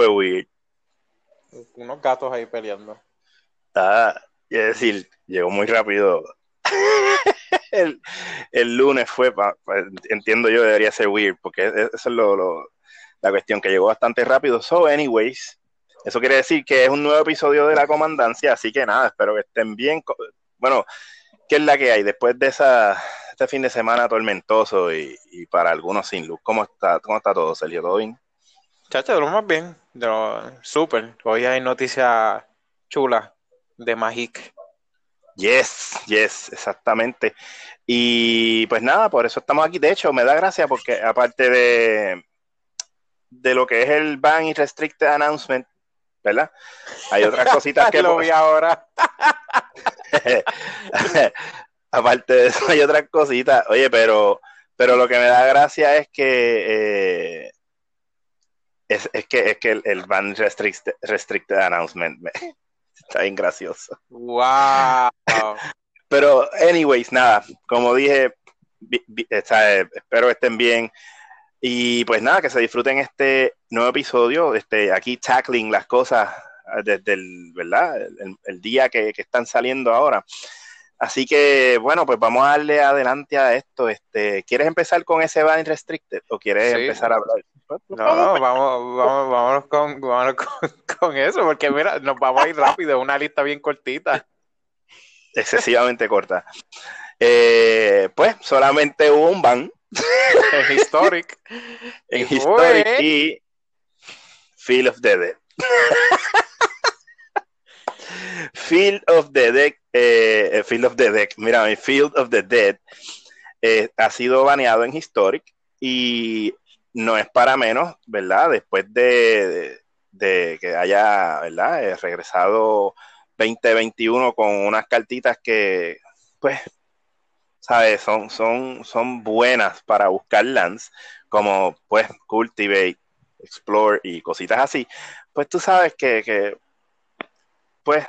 fue weird? Unos gatos ahí peleando. Ah, es decir, llegó muy rápido. el, el, lunes fue, pa, pa, entiendo yo, debería ser weird, porque eso es lo, lo, la cuestión que llegó bastante rápido. So, anyways, eso quiere decir que es un nuevo episodio de la comandancia, así que nada, espero que estén bien. Bueno, ¿qué es la que hay después de esa, este fin de semana tormentoso y, y para algunos sin luz? ¿Cómo está, cómo está todo, Sergio? ¿Todo bien? Chacho, de lo más bien, de lo súper. Hoy hay noticias chulas de Magic. Yes, yes, exactamente. Y pues nada, por eso estamos aquí. De hecho, me da gracia porque aparte de, de lo que es el ban y restricted announcement, ¿verdad? Hay otras cositas que... lo vi ahora. aparte de eso, hay otras cositas. Oye, pero, pero lo que me da gracia es que... Eh, es, es, que, es que el, el ban restricted, restricted announcement me, está bien gracioso. ¡Wow! Pero, anyways, nada, como dije, vi, vi, está, espero que estén bien. Y pues nada, que se disfruten este nuevo episodio, este, aquí tackling las cosas desde el, ¿verdad? el, el día que, que, están saliendo ahora. Así que, bueno, pues vamos a darle adelante a esto. Este, ¿Quieres empezar con ese ban restricted o quieres sí. empezar a hablar? No, no, vamos, vamos, vámonos, con, vámonos con, con, eso, porque mira, nos vamos a ir rápido, una lista bien cortita. Excesivamente corta. Eh, pues solamente hubo un ban. En Historic. en y Historic fue... y Field of the Dead. Field of the Dead, eh, Field of the Dead, mira, Field of the Dead eh, ha sido baneado en Historic y no es para menos, ¿verdad? Después de, de, que haya, ¿verdad? Eh, regresado 2021 con unas cartitas que, pues, ¿sabes? Son, son, son buenas para buscar lands, como, pues, Cultivate, Explore y cositas así. Pues tú sabes que, que pues,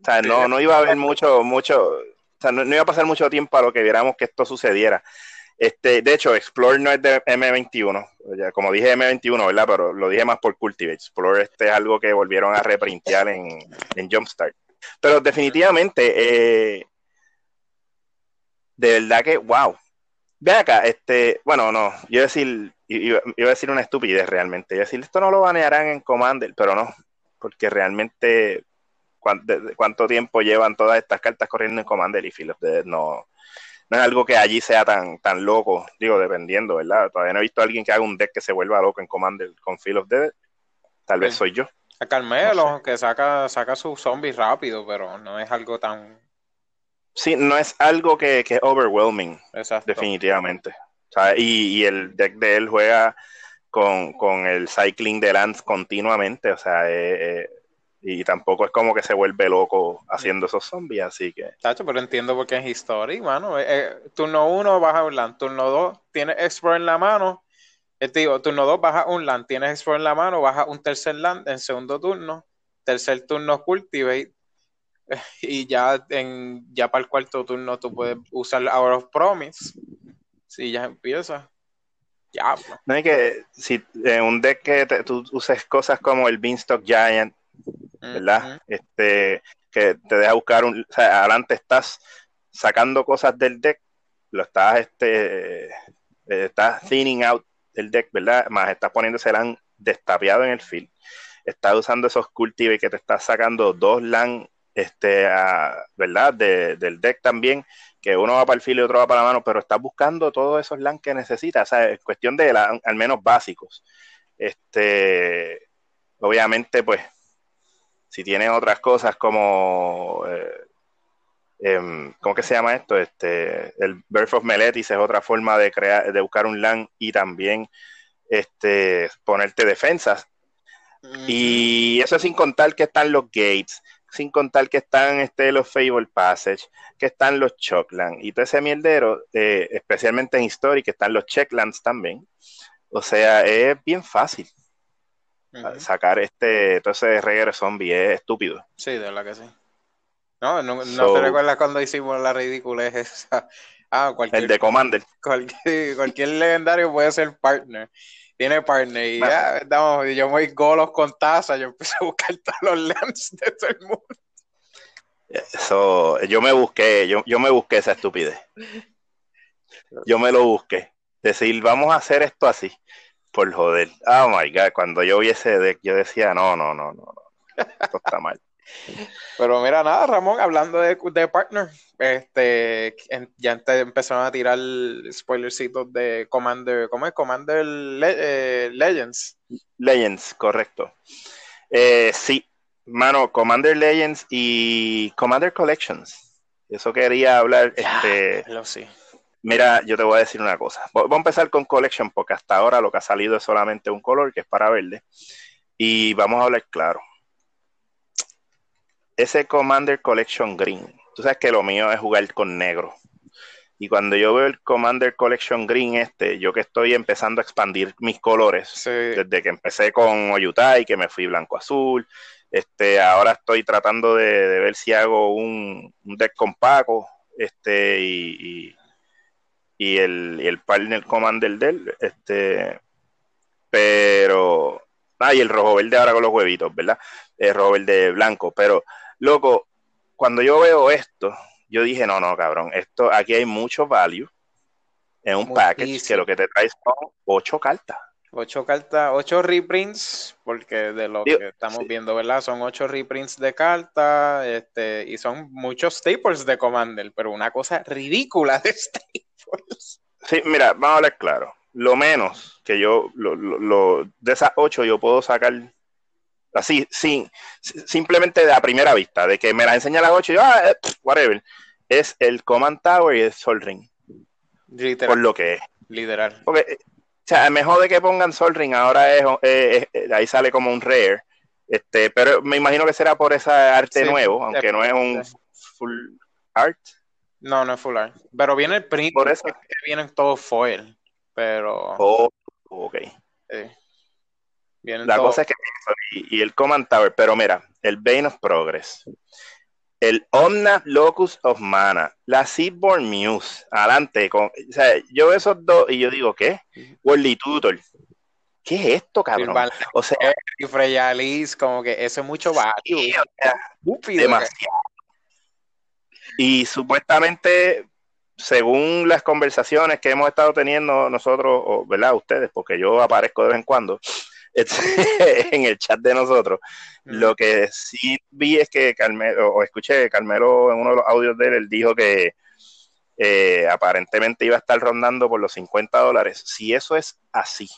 o sea, no, no iba a haber mucho, mucho, o sea, no, no iba a pasar mucho tiempo a lo que viéramos que esto sucediera. Este, de hecho, Explore no es de M21, ya, como dije M21, ¿verdad? Pero lo dije más por Cultivate. Explore este es algo que volvieron a reprintear en, en Jumpstart. Pero definitivamente, eh, de verdad que, wow. Ve acá, este, bueno, no, yo decir, iba, a decir una estupidez realmente. A decir, esto no lo banearán en Commander, pero no, porque realmente, ¿cuánto, cuánto tiempo llevan todas estas cartas corriendo en Commander y Philip no no es algo que allí sea tan, tan loco, digo, dependiendo, ¿verdad? Todavía no he visto a alguien que haga un deck que se vuelva loco en Commander con Field of Dead. Tal vez sí. soy yo. A Carmelo, no sé. que saca, saca sus zombies rápido, pero no es algo tan. Sí, no es algo que, que es overwhelming. Exacto. Definitivamente. O sea, y, y, el deck de él juega con, con el cycling de lands continuamente. O sea, eh, eh, y tampoco es como que se vuelve loco haciendo esos zombies, así que. Tacho, pero entiendo por qué es History, mano. Eh, eh, turno 1 baja un land, turno 2 tienes Explore en la mano. Eh, digo, turno 2 baja un land, tienes Explore en la mano, baja un tercer land en segundo turno, tercer turno Cultivate. Y ya en ya para el cuarto turno tú puedes usar Hour of Promise. Si ya empieza. Ya. No hay que, si en un deck que te, tú uses cosas como el Beanstalk Giant, ¿verdad? Uh -huh. Este, que te deja buscar un, o sea, adelante estás sacando cosas del deck, lo estás, este, eh, estás thinning out el deck, ¿verdad? Más estás poniendo ese LAN destapeado en el field, estás usando esos cultivate que te estás sacando dos LAN, este, a, ¿verdad? De, del deck también, que uno va para el field y otro va para la mano, pero estás buscando todos esos LAN que necesitas, o sea, es cuestión de LAN, al menos básicos. Este, obviamente, pues, si tienen otras cosas como eh, eh, ¿cómo que se llama esto? Este, el Birth of Meletis es otra forma de crear, de buscar un LAN y también este, ponerte defensas. Mm. Y eso sin contar que están los gates, sin contar que están este, los Fable Passage, que están los Chocklands y todo ese mierdero, eh, especialmente en History, que están los Checklands también. O sea, es bien fácil. Uh -huh. Sacar este, todo ese reguero zombie es estúpido. Sí, de verdad que sí. No, no, no te recuerdas cuando hicimos la ridiculez esa Ah, cualquier, el de Commander. Cualquier, legendario puede ser partner. Tiene partner. Y ya, yo me voy golos con taza. Yo empecé a buscar todos los lands de todo el mundo. Eso, yo me busqué, yo, yo me busqué esa estupidez. Yo me lo busqué. Decir, vamos a hacer esto así. Por joder. Oh my god. Cuando yo vi ese deck, yo decía, no, no, no, no. Esto está mal. Pero mira, nada, Ramón, hablando de, de partner, este, ya empezaron a tirar spoilercitos de Commander, ¿cómo es? Commander eh, Legends. Legends, correcto. Eh, sí, mano, Commander Legends y Commander Collections. Eso quería hablar. Este, lo sí. Mira, yo te voy a decir una cosa. Voy a empezar con Collection porque hasta ahora lo que ha salido es solamente un color que es para verde. Y vamos a hablar claro ese Commander Collection Green, tú sabes que lo mío es jugar con negro. Y cuando yo veo el Commander Collection Green este, yo que estoy empezando a expandir mis colores, desde que empecé con Oyutai, que me fui blanco-azul, este, ahora estoy tratando de, ver si hago un, deck con Paco, este, y, y, el, y el partner Commander del, este, pero, ah, y el rojo verde ahora con los huevitos, ¿verdad? El rojo verde blanco, pero Loco, cuando yo veo esto, yo dije, no, no, cabrón, esto aquí hay mucho value en un package que lo que te trae son ocho cartas. Ocho cartas, ocho reprints, porque de lo que estamos viendo, ¿verdad? Son ocho reprints de cartas, este, y son muchos staples de Commander, pero una cosa ridícula de staples. Sí, mira, vamos a hablar claro. Lo menos que yo, lo, lo, de esas ocho yo puedo sacar Así, sin, simplemente de a primera vista, de que me la enseña a las 8 y yo, ah, eh, whatever. Es el Command Tower y el Sol Ring. Literal. Por lo que es. Literal. Porque, o sea, mejor de que pongan Sol Ring, ahora es, ahí sale como un rare. Este, pero me imagino que será por ese arte nuevo, aunque no es un full art. No, no es full art. Pero viene el print, por eso que vienen todos foil. Pero. Oh, ok. Sí la cosa es que y, el Command Tower, pero mira, el Bane of Progress, el Omna Locus of Mana, la Seedborn Muse, adelante, con, o sea, yo veo esos dos y yo digo, ¿qué? Worldly Tutor. ¿Qué es esto, cabrón? O sea, y Freya Alice, como que eso es mucho value. demasiado. Y supuestamente, según las conversaciones que hemos estado teniendo nosotros, o, ¿verdad? Ustedes, porque yo aparezco de vez en cuando, en el chat de nosotros. Lo que sí vi es que Carmelo, o escuché Carmelo en uno de los audios de él, él dijo que eh, aparentemente iba a estar rondando por los 50 dólares. Si eso es así,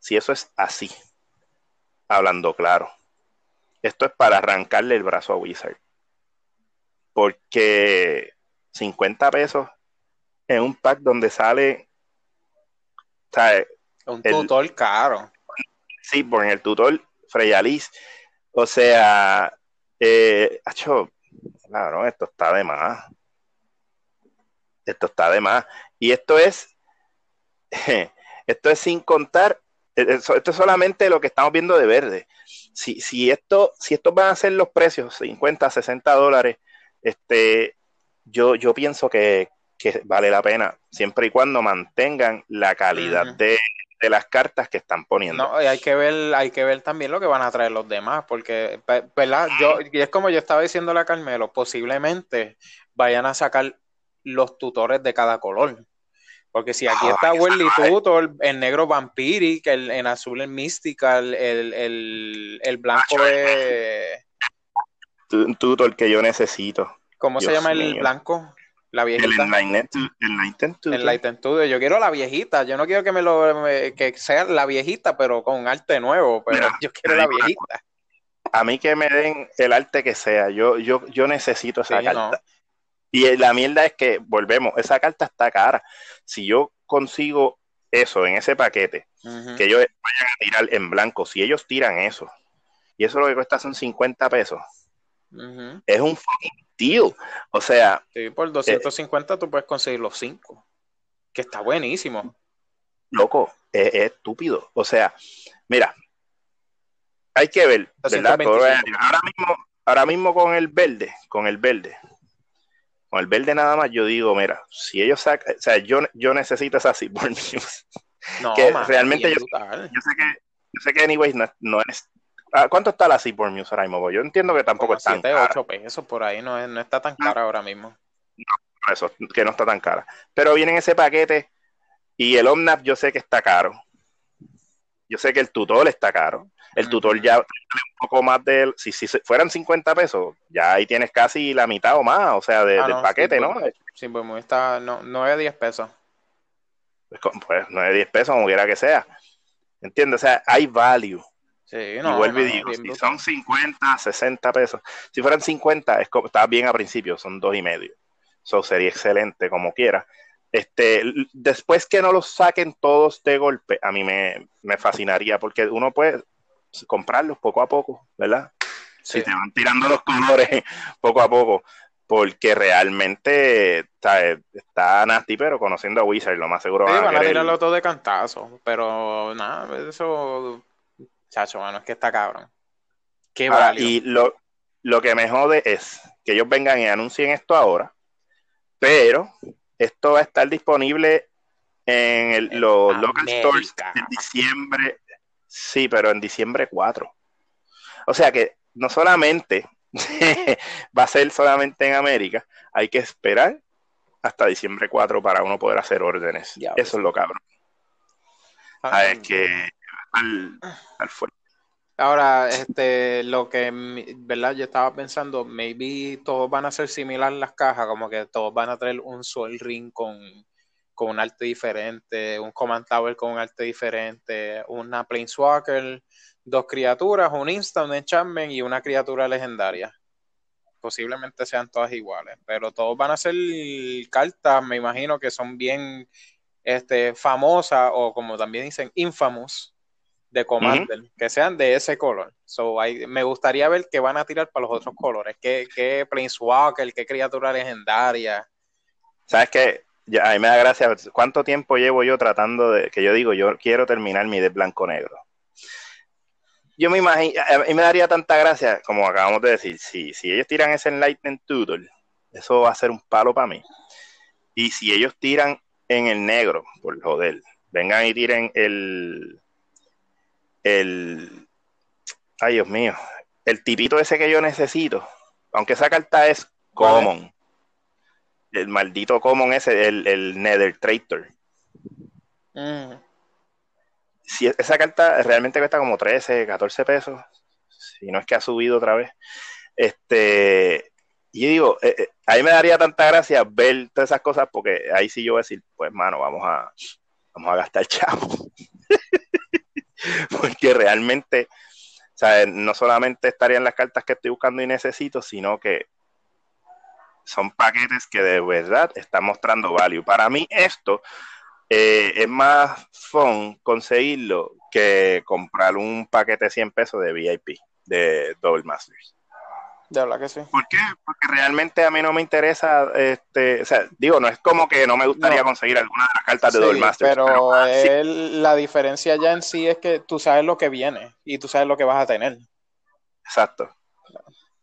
si eso es así, hablando claro, esto es para arrancarle el brazo a Wizard. Porque 50 pesos en un pack donde sale. un tutor caro. Sí, por el tutor Freyalis. O sea, eh, claro, esto está de más. Esto está de más. Y esto es, esto es sin contar, eh, esto es solamente lo que estamos viendo de verde. Si, si, esto, si estos van a ser los precios, 50, 60 dólares, este, yo, yo pienso que, vale la pena, siempre y cuando mantengan la calidad de, de las cartas que están poniendo. No, y hay que ver, hay que ver también lo que van a traer los demás, porque, ¿verdad? Yo, y es como yo estaba diciendo a Carmelo, posiblemente vayan a sacar los tutores de cada color. Porque si aquí está Welly Tutor, el negro Vampiric, el, en azul el Mystical, el, el, el blanco de... Tutor que yo necesito. ¿Cómo se llama el blanco? La viejita. El Enlightened El Yo quiero la viejita. Yo no quiero que me lo que sea la viejita, pero con arte nuevo. Pero yo quiero la viejita. A mí que me den el arte que sea. Yo, yo, yo necesito esa carta. Y la mierda es que, volvemos, esa carta está cara. Si yo consigo eso en ese paquete, que ellos vayan a tirar en blanco, si ellos tiran eso, y eso lo que cuesta son 50 pesos, es un deal. O sea. por 250 tú puedes conseguir los 5. Que está buenísimo. Loco, es, estúpido. O sea, mira, hay que ver, ¿verdad? ahora mismo, ahora mismo con el verde, con el verde. con el verde nada más, yo digo, mira, si ellos sacan, o sea, yo, yo necesito esa Seaborn Muse. No, que realmente yo, yo, sé que, yo sé que anyways no, es ¿Cuánto está la Seaborn Muse ahora mismo? Yo entiendo que tampoco está tan 8 pesos por ahí, no, no está tan cara ahora mismo. No, eso, que no está tan cara. Pero viene en ese paquete y el Omnap yo sé que está caro. Yo sé que el tutor está caro. El tutor ya un poco más del. Si, si fueran 50 pesos, ya ahí tienes casi la mitad o más, o sea, del paquete, ¿no? Sí, pues está no, 9 10 pesos. Pues, pues 9 10 pesos, como quiera que sea. ¿Entiendes? O sea, hay value. Sí, no, y vuelvo y digo, si son 50, 60 pesos, si fueran 50, es está bien a principio, son dos y medio. Eso sería excelente como quiera. Este, después que no los saquen todos de golpe, a mí me, me fascinaría, porque uno puede comprarlos poco a poco, ¿verdad? Si te van tirando los colores poco a poco, porque realmente está, está nasty, pero conociendo a Wizard, lo más seguro sí, van, a, tirarlo todo de cantazo, pero nada, eso, chacho, bueno, es que está cabrón. Qué ah, Y lo, lo que me jode es que ellos vengan y anuncien esto ahora, pero esto va a estar disponible en los local stores en diciembre Sí, pero en diciembre 4. O sea que no solamente va a ser solamente en América, hay que esperar hasta diciembre 4 para uno poder hacer órdenes. Eso es lo cabrón. A ah, ver que al, al fuerte. Ahora, este, lo que, ¿verdad? Yo estaba pensando, maybe todos van a ser similar las cajas, como que todos van a traer un Sol Ring con, con un arte diferente, un Command Tower con un arte diferente, una Planeswalker, dos criaturas, un Instant Enchantment y una criatura legendaria. Posiblemente sean todas iguales, pero todos van a ser cartas, me imagino que son bien este, famosas o como también dicen, infamous de Commander, que sean de ese color. So, me gustaría ver qué van a tirar para los otros colores, qué, qué Planeswalker, qué criatura legendaria. ¿Sabes qué? a mí me da gracia, ¿cuánto tiempo llevo yo tratando de, que yo digo, yo quiero terminar mi de blanco-negro? Yo me imagino, a mí me daría tanta gracia, como acabamos de decir, si, si ellos tiran ese Enlightened Tutor, eso va a ser un palo para mí. Y si ellos tiran en el negro, por joder, vengan y tiren el, el, ay Dios mío, el tipito ese que yo necesito, aunque esa carta es common, el maldito common ese, el, el Nether Traitor. Mm. Si esa carta realmente cuesta como 13, 14 pesos, si no es que ha subido otra vez. Este, y digo, eh, eh, ahí me daría tanta gracia ver todas esas cosas, porque ahí sí yo voy a decir, pues mano, vamos a, vamos a gastar chavo. porque realmente, sea, no solamente estarían las cartas que estoy buscando y necesito, sino que son paquetes que de verdad están mostrando value. Para mí esto eh, es más fun conseguirlo que comprar un paquete de 100 pesos de VIP de Double Masters. De verdad que sí. ¿Por qué? Porque realmente a mí no me interesa, este, o sea, digo, no es como que no me gustaría conseguir alguna de las cartas de Double Masters. Pero, la diferencia ya en sí es que tú sabes lo que viene y tú sabes lo que vas a tener. Exacto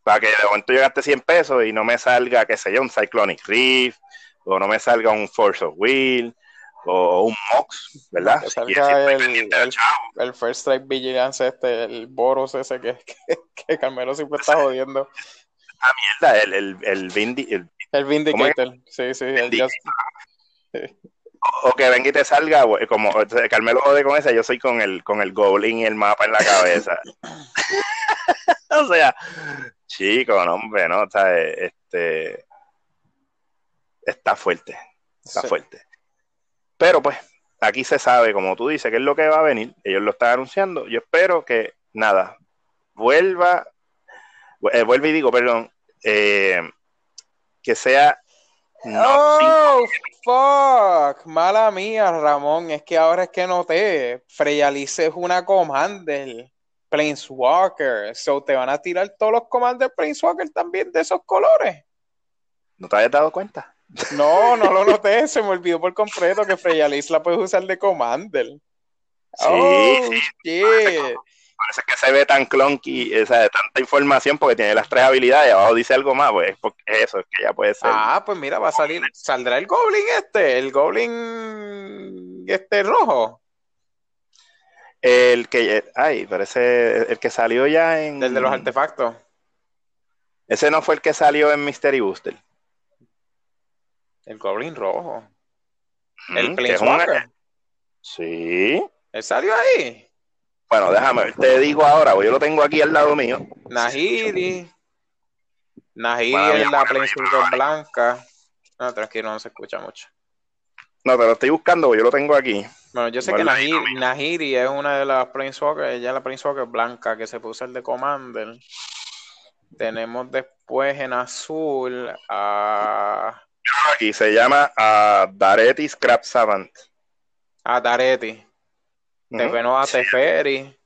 para que de momento yo gaste 100 pesos y no me salga, qué sé yo, un Cyclonic Rift, o no me salga un Force of Will, o un Mox, ¿verdad? Que salga el, First Strike Vigilance, este, el Boros ese que, que, Carmelo siempre está jodiendo. Ah, mierda, el, el, el, el, Vindicator, sí, sí, el O, que venga y te salga, como Carmelo jode con esa, yo soy con el, con el Goblin y el mapa en la cabeza. o sea, chico, no, hombre, ¿no? O sea, este, está fuerte, está fuerte. Pero pues, aquí se sabe, como tú dices, qué es lo que va a venir. Ellos lo están anunciando. Yo espero que, nada, vuelva, eh, vuelve y digo, perdón, eh, que sea... oh, fuck, mala mía, Ramón, es que ahora es que noté, Freyalice es una Commander. Planeswalker. So te van a tirar todos los comandos de Planeswalker también de esos colores. ¿No te habías dado cuenta? No, no lo noté, se me olvidó por completo que Freya la puedes usar de Commander. Sí, oh, sí. parece que se ve tan clunky, o sea, de tanta información porque tiene las tres habilidades abajo dice algo más, pues porque eso, es que ya puede ser. Ah, pues mira, va a salir, saldrá el Goblin este, el Goblin este rojo. El que, ay, parece el que salió ya en... El de los artefactos. Ese no fue el que salió en Mystery Booster. El Goblin rojo. El Planeswalker. Sí. ¿Él salió ahí? Bueno, déjame te digo ahora, yo lo tengo aquí al lado mío. Nahiri. Nahiri es la Planeswalker blanca. No, tranquilo, no se escucha mucho. No, te lo estoy buscando, yo lo tengo aquí. Bueno, yo sé que Nahiri, es una de las Planeswalker, ella es la Planeswalker blanca que se puso el de Commander. Tenemos después en azul a... Aquí se llama a Dareti Scrap Savant. A Dareti. Después a Teferi.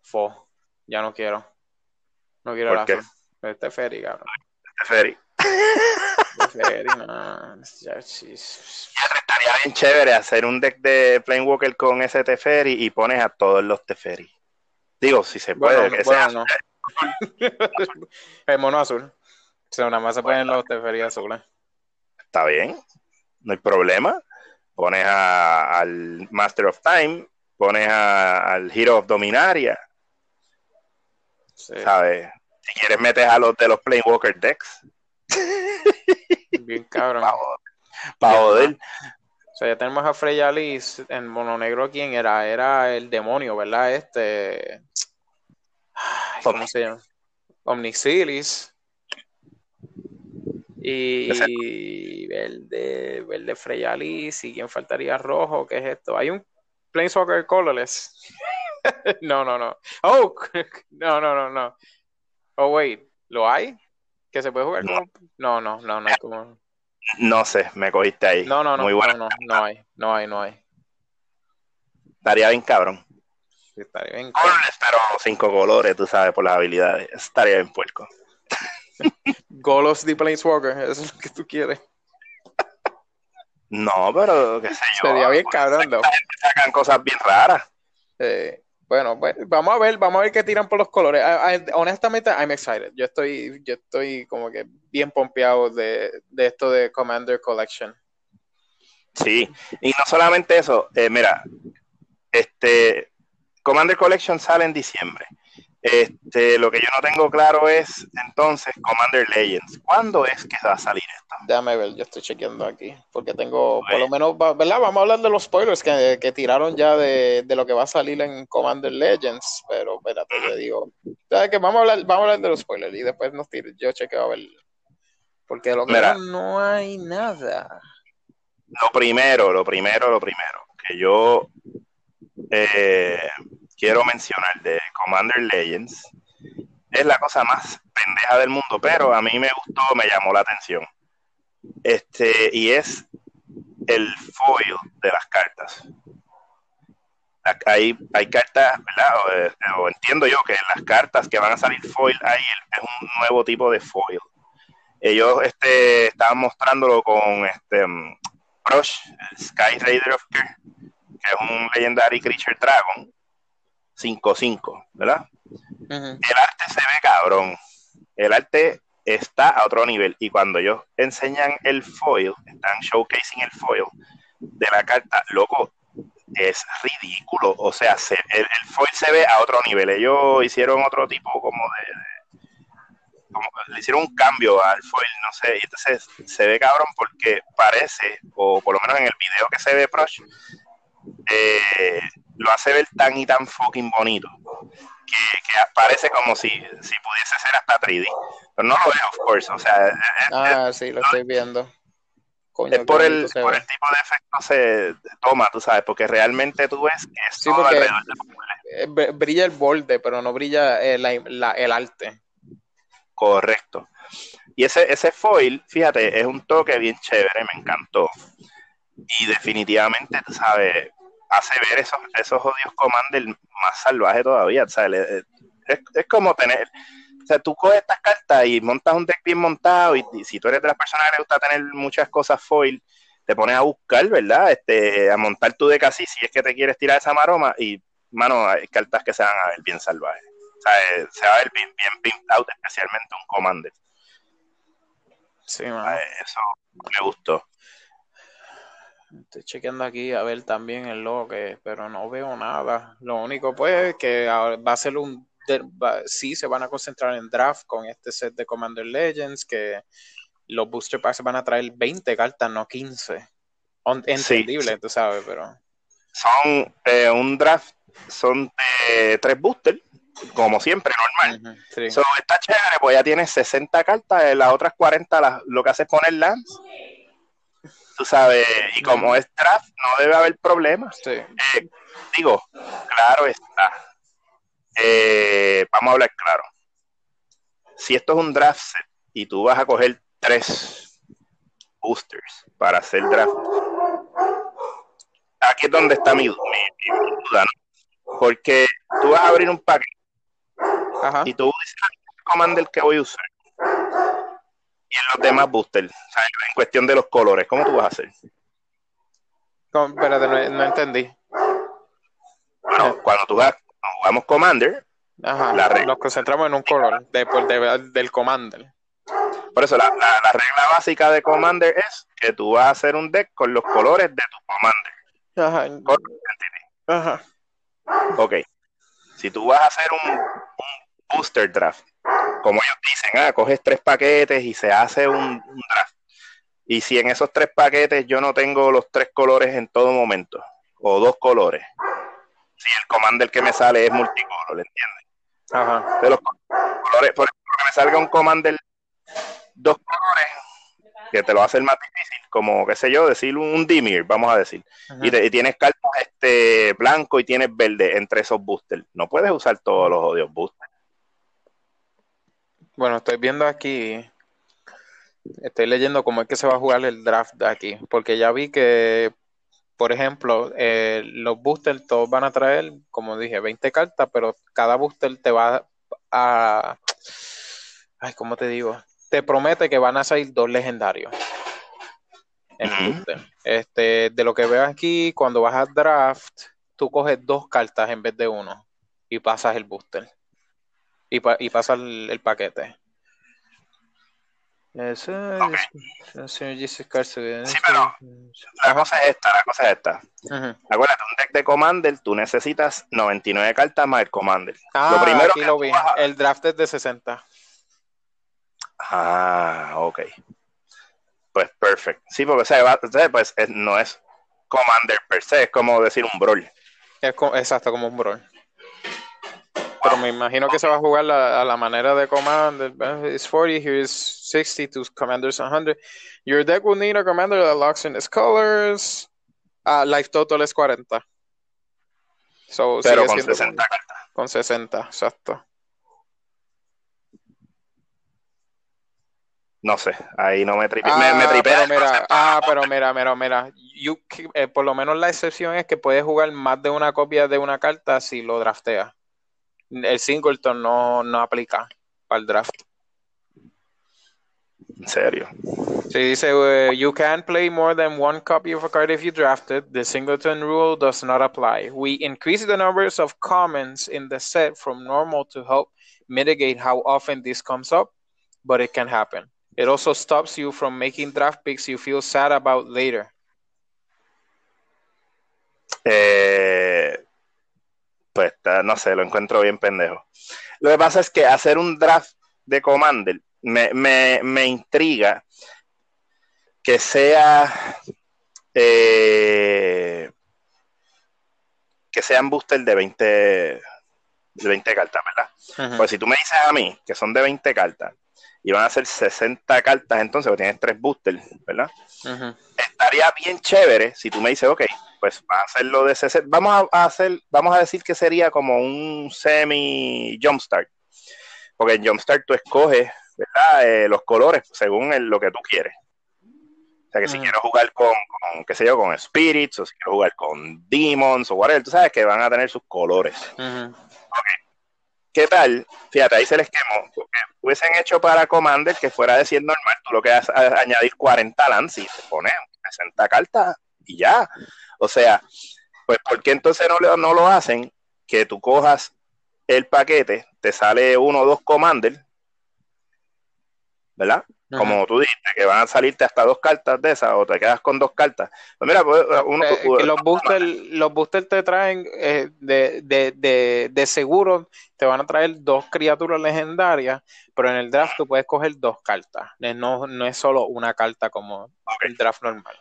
Fo. Ya no quiero. No quiero la. Teferi, cabrón. Teferi. Teferi. Ya, estaría bien chévere hacer un deck de Planewalker con ese Teferi y pones a todos los Teferi. Digo, si se puede, que sea. No. el mono azul. O sea, nada más se ponen los Teferi azules. Está bien, no hay problema. Pones al Master of Time, pones al Hero of Dominaria. ¿Sabes? Si quieres metes a los de los Planewalker decks. Bien cabrón. Para joder. O sea, ya tenemos a Freya Liz en mono negro. ¿Quién era? Era el demonio, ¿verdad? Este. ¿Cómo se llama? Omnicilis. Y verde, verde Freya Liz. ¿Y quién faltaría? Rojo. ¿Qué es esto? Hay un Planeswalker Colorless. no, no, no. Oh, no, no, no, no. Oh, wait. ¿Lo hay? ¿Que se puede jugar no. No, no, no, no hay como. No sé, me cogiste ahí. No, no, no, Muy bueno. no, no, no hay, no hay, no hay. Estaría bien cabrón. Sí, estaría bien cabrón. pero cinco colores, tú sabes, por las habilidades. Estaría bien puerco. Golos de Planeswalker, eso es lo que tú quieres. No, pero qué sé yo. Sería bien cabrón, ¿no? Sacan cosas bien raras. Eh, bueno, pues, vamos a ver, vamos a ver qué tiran por los colores. honestamente, I'm excited. Yo estoy, yo estoy como que bien pompeado de, esto de Commander Collection. Sí, y no solamente eso, eh, mira, este Commander Collection sale en diciembre. Este, lo que yo no tengo claro es entonces Commander Legends. ¿Cuándo es que va a salir esto? Déjame ver, yo estoy chequeando aquí, porque tengo, por lo menos, ¿verdad? Vamos a hablar de los spoilers que, tiraron ya de, lo que va a salir en Commander Legends, pero espérate, te digo, que vamos a hablar, vamos a hablar de los spoilers y después nos tiro, yo chequeo a ver, porque lo que no hay nada. Lo primero, lo primero, lo primero, que yo eh, quiero mencionar de Commander Legends es la cosa más pendeja del mundo, pero a mí me gustó, me llamó la atención. Este, y es el foil de las cartas. Hay, hay cartas. Eh, o, entiendo yo que las cartas que van a salir foil ahí es un nuevo tipo de foil. Ellos este, estaban mostrándolo con este Brush, el Sky Raider of Care, que es un Legendary Creature Dragon, 5-5, ¿verdad? El arte se ve cabrón. El arte está a otro nivel. Y cuando ellos enseñan el foil, están showcasing el foil de la carta, loco, es ridículo. O sea, el, foil se ve a otro nivel. Ellos hicieron otro tipo como de, como, le hicieron un cambio al foil, no sé, y entonces se ve cabrón porque parece, o por lo menos en el video que se ve Prosh, eh, lo hace ver tan y tan fucking bonito que, parece como si, si pudiese ser hasta 3D. Pero no lo es, of course. O sea, ah, sí, lo estoy viendo. es por el, por el tipo de efecto se toma, tú sabes, porque realmente tú ves que es todo alrededor de Brilla el borde, pero no brilla el, el arte. Correcto. Y ese, ese foil, fíjate, es un toque bien chévere, me encantó. Y definitivamente, tú sabes, hace ver esos, esos odios Commander más salvaje todavía. Es, es, como tener. O sea, tú coges estas cartas y montas un deck bien montado. Y, si tú eres de las personas que le gusta tener muchas cosas foil, te pones a buscar, ¿verdad? Este, a montar tu deck así, si es que te quieres tirar esa maroma. Y mano, hay cartas que se van a ver bien salvajes. O sea, eh, se va a ver bien, bien out, especialmente un Commander. Sí, mano. Eso me gustó. Estoy chequeando aquí a ver también el logo, que, pero no veo nada. Lo único, pues, que va a ser un. sí, se van a concentrar en draft con este set de Commander Legends, que los booster packs van a traer 20 cartas, no 15. Entendible, tú sabes, pero. Son eh, un draft, son de tres boosters, como siempre, normal. Uh está chévere, pues ya tienes 60 cartas, las otras 40 lo que hace es ponerlas tú sabes, y como es draft, no debe haber problemas. Eh, digo, claro está. Eh, vamos a hablar claro. Si esto es un draft set y tú vas a coger tres boosters para hacer draft, aquí es donde está mi, duda, ¿no? Porque tú vas a abrir un paquete y tú dices el commander que voy a usar y en los demás boosters, en cuestión de los colores, ¿cómo tú vas a hacer? espérate, no, entendí. Bueno, cuando tú vas, jugamos Commander, nos concentramos en un color después del Commander. Por eso, la, regla básica de Commander es que tú vas a hacer un deck con los colores de tu Commander. Ajá. Ajá. Ok. Si tú vas a hacer un, un booster draft como ellos dicen, ah, coges tres paquetes y se hace un, draft. Y si en esos tres paquetes yo no tengo los tres colores en todo momento, o dos colores, si el commander que me sale es multicolor, ¿entiendes? Ajá. De los colores, por ejemplo, que me salga un commander dos colores, que te lo hacer más difícil, como, qué sé yo, decir un, Dimir, vamos a decir. Y, tienes cartas este, blanco y tienes verde entre esos boosters. No puedes usar todos los odios boosters. Bueno, estoy viendo aquí, estoy leyendo cómo es que se va a jugar el draft de aquí, porque ya vi que, por ejemplo, eh, los boosters todos van a traer, como dije, 20 cartas, pero cada booster te va a... Ay, ¿cómo te digo? Te promete que van a salir dos legendarios. En booster. Este, de lo que veo aquí, cuando vas a draft, tú coges dos cartas en vez de uno y pasas el booster y, pa y pasa el, el paquete. Eso es, sí, pero la cosa es esta, la cosa es esta. Acuérdate, un deck de Commander, tú necesitas 99 cartas más el Commander. Ah, lo primero aquí lo vi. El draft es de 60. Ah, ok. Pues perfecto. Sí, porque o sea, pues, no es Commander per se, es como decir un Brawl. Es exacto, como un Brawl. Pero me imagino que se va a jugar la, a la manera de Commander. It's 40, here is 60 to Commander's 100. Your deck will need a Commander that locks in its colors. Uh, life total es 40. So, Pero con 60 cartas. Con 60, exacto. No sé, ahí no me tripea. Ah, me, me pero mira, ah, pero mira, mira, mira. You, eh, por lo menos la excepción es que puedes jugar más de una copia de una carta si lo drafteas el singleton no, no aplica para el draft. ¿En serio? Sí, dice, uh, you can play more than one copy of a card if you draft it. The singleton rule does not apply. We increase the numbers of commons in the set from normal to help mitigate how often this comes up, but it can happen. It also stops you from making draft picks you feel sad about later. Eh, pues no sé, lo encuentro bien pendejo. Lo que pasa es que hacer un draft de Commander me, me, intriga que sea eh, que sean booster de 20 de 20 cartas, ¿verdad? Pues si tú me dices a mí que son de 20 cartas y van a ser 60 cartas entonces, porque tienes tres boosters, ¿verdad? Estaría bien chévere si tú me dices, ok, pues va a hacerlo de ese Vamos a hacer, vamos a decir que sería como un semi jumpstart. Porque en jumpstart tú escoges, ¿verdad? Eh, los colores según lo que tú quieres. O sea que si quiero jugar con, qué sé yo, con spirits, o si quiero jugar con demons, o whatever, tú sabes que van a tener sus colores. ¿Qué tal? Fíjate, ahí se les quemó. Porque hubiesen hecho para Commander que fuera de 100 normal, tú lo que haces es añadir 40 lands y te pones 60 cartas y ya. O sea, pues ¿por qué entonces no, no lo hacen? que tú cojas el paquete, te sale uno o dos commanders, ¿verdad? Como tú dijiste, que van a salirte hasta dos cartas de esas o te quedas con dos cartas. Pues mira, pues, uno, eh, los boosters los booster te traen eh, de, de, de, de, seguro, te van a traer dos criaturas legendarias, pero en el draft tú puedes coger dos cartas. No, no es solo una carta como el draft normal.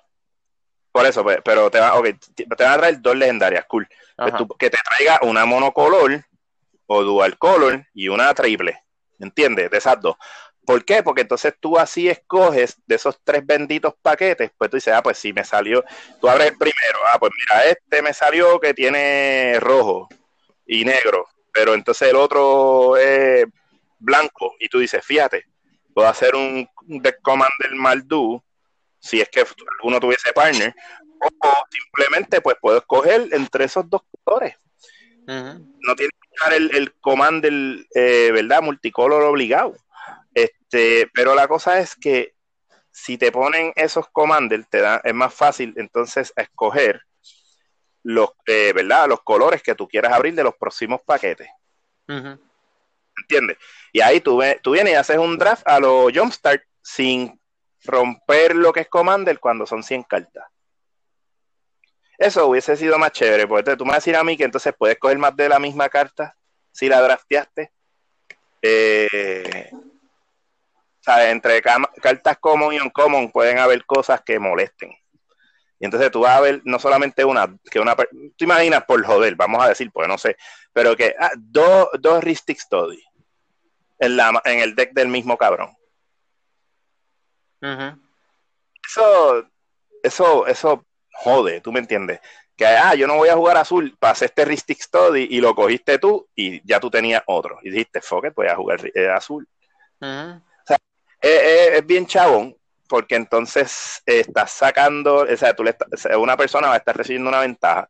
Por eso, pues, pero te, va, te van a traer dos legendarias, cool. Pues que te traiga una monocolor o dual color y una triple. ¿Entiendes? De esas dos. ¿Por qué? Porque entonces tú así escoges de esos tres benditos paquetes, pues tú dices, ah, pues sí, me salió, tú abres el primero, ah, pues mira, este me salió que tiene rojo y negro, pero entonces el otro es blanco y tú dices, fíjate, puedo hacer un deck commander Maldu si es que alguno tuviese partner, o simplemente pues puedo escoger entre esos dos colores. No tiene que usar el, el commander, eh, ¿verdad? Multicolor obligado. Este, pero la cosa es que si te ponen esos commanders, te da, es más fácil entonces escoger los, eh, ¿verdad? los colores que tú quieras abrir de los próximos paquetes. ¿Entiendes? Y ahí tú, tú vienes y haces un draft a los Jumpstart sin romper lo que es Commander cuando son 100 cartas. Eso hubiese sido más chévere, porque tú me vas a decir a mí que entonces puedes coger más de la misma carta si la drafteaste. Eh, entre cartas common y uncommon pueden haber cosas que molesten. Y entonces tú vas a ver no solamente una, que una, tú imaginas por joder, vamos a decir, pues no sé, pero que ah, dos, dos Ristic Study en, la, en el deck del mismo cabrón. Eso, eso, eso jode, tú me entiendes. Que, ah, yo no voy a jugar azul, pasé este Ristic Study y lo cogiste tú y ya tú tenías otro. Y dijiste, fuck it, voy a jugar eh, azul. Es, bien chabón, porque entonces estás sacando, o sea, tú le una persona va a estar recibiendo una ventaja.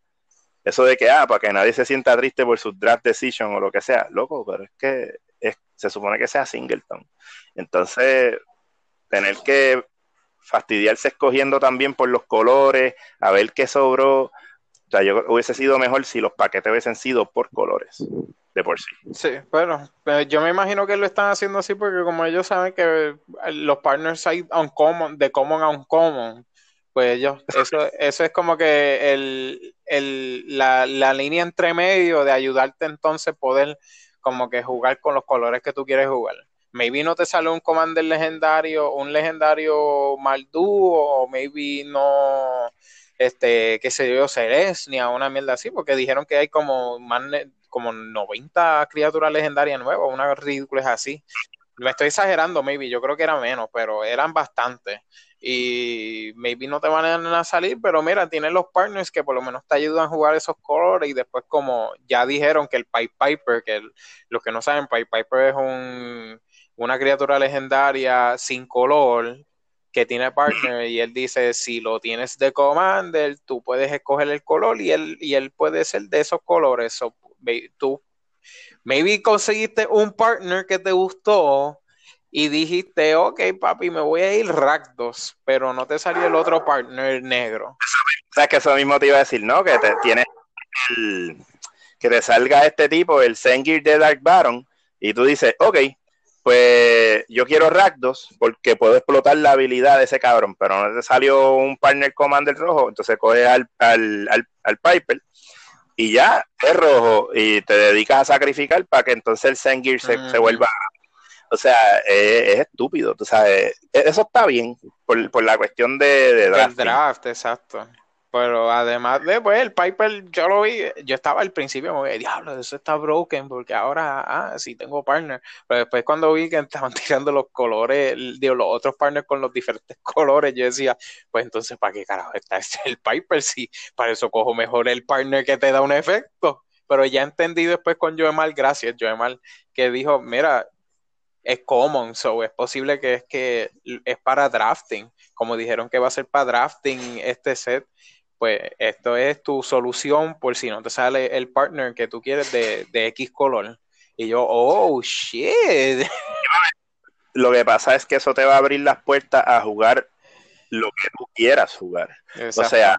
Eso de que, ah, para que nadie se sienta triste por su draft decision o lo que sea, loco, pero es que se supone que sea singleton. Entonces, tener que fastidiarse escogiendo también por los colores, a ver qué sobró. O sea, yo hubiese sido mejor si los paquetes hubiesen sido por colores, de por sí. Sí, bueno, pues, yo me imagino que lo están haciendo así porque como ellos saben que los partners hay uncommon, de common a uncommon, pues ellos, eso, eso es como que el, el, la, la línea entre medio de ayudarte entonces poder como que jugar con los colores que tú quieres jugar maybe no te sale un commander legendario, un legendario Maldú, o maybe no, este, qué sé yo, ni a una mierda así, porque dijeron que hay como más, como 90 criaturas legendarias nuevas, una ridícula es así. Me estoy exagerando, maybe, yo creo que era menos, pero eran bastantes. Y maybe no te van a salir, pero mira, tienen los partners que por lo menos te ayudan a jugar esos colores. Y después, como ya dijeron que el Pipe Piper, que los que no saben, Pipe Piper es un una criatura legendaria sin color que tiene partner y él dice si lo tienes de commander tú puedes escoger el color y él y él puede ser de esos colores so, tú maybe conseguiste un partner que te gustó y dijiste ok papi me voy a ir Rakdos pero no te salió el otro partner negro. O sea que eso mismo te iba a decir no que te tienes que te salga este tipo el Sengir de Dark Baron y tú dices ok pues yo quiero Rakdos porque puedo explotar la habilidad de ese cabrón, pero no te salió un partner commander rojo, entonces coges al, al, al, Piper y ya es rojo y te dedicas a sacrificar para que entonces el Sengir se, se vuelva. O sea, es, estúpido, tú sabes. E, eso está bien por, por la cuestión de, de draft. draft, exacto. Pero además de, pues, el Piper, yo lo vi, yo estaba al principio, me dije, diablo, eso está broken, porque ahora, ah, sí tengo partner. Pero después cuando vi que estaban tirando los colores, digo, los otros partners con los diferentes colores, yo decía, pues entonces, ¿para qué carajo está este el Piper? Si para eso cojo mejor el partner que te da un efecto. Pero ya entendí después con Joemal, gracias Joemal, que dijo, mira, es common, so es posible que es que es para drafting, como dijeron que va a ser para drafting este set pues esto es tu solución por si no te sale el partner que tú quieres de, X color. Y yo, oh, shit. Lo que pasa es que eso te va a abrir las puertas a jugar lo que tú quieras jugar. O sea,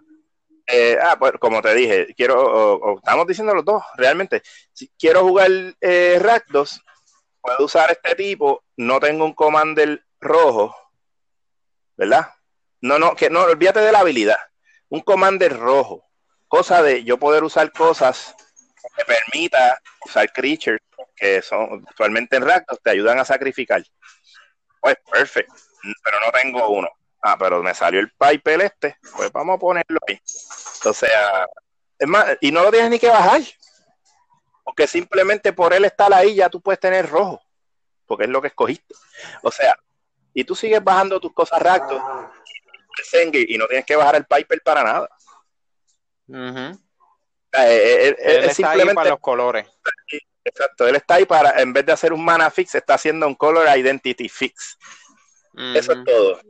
Eh, ah, pues como te dije, quiero, estamos diciendo los dos, realmente, si quiero jugar eh, Rakdos, puedo usar este tipo, no tengo un Commander rojo, ¿verdad? No, no, que no, olvídate de la habilidad, un Commander rojo, cosa de yo poder usar cosas que permita usar creatures que son actualmente en Rakdos, te ayudan a sacrificar. Pues perfecto, pero no tengo uno. Ah, pero me salió el Piper este, pues vamos a ponerlo ahí. O sea, es más, y no lo tienes ni que bajar. Porque simplemente por él estar ahí ya tú puedes tener rojo. Porque es lo que escogiste. O sea, y tú sigues bajando tus cosas Rakdos y no tienes que bajar el Piper para nada. es simplemente para los colores. Exacto, él está ahí para, en vez de hacer un mana fix, está haciendo un color identity fix. Eso es todo.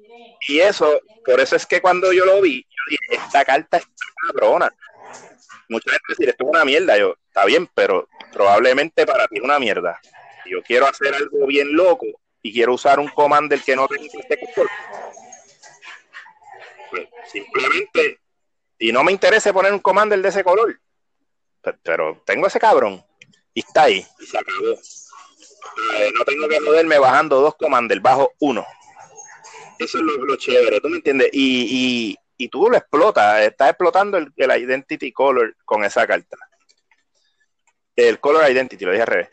Y eso, por eso es que cuando yo lo vi, yo dije, esta carta es cabrona. Mucha gente decir, esto es una mierda. Yo, está bien, pero probablemente para ti es una mierda. Yo quiero hacer algo bien loco y quiero usar un commander que no tenga este color. Simplemente, y no me interesa poner un commander de ese color, pero tengo ese cabrón y está ahí, y se acabó. Eh, no tengo que joderme bajando dos commanders, bajo uno. Eso es lo, chévere, ¿tú me entiendes? Y, y, y, tú lo explotas, estás explotando el, Identity Color con esa carta. El Color Identity, lo dije al revés.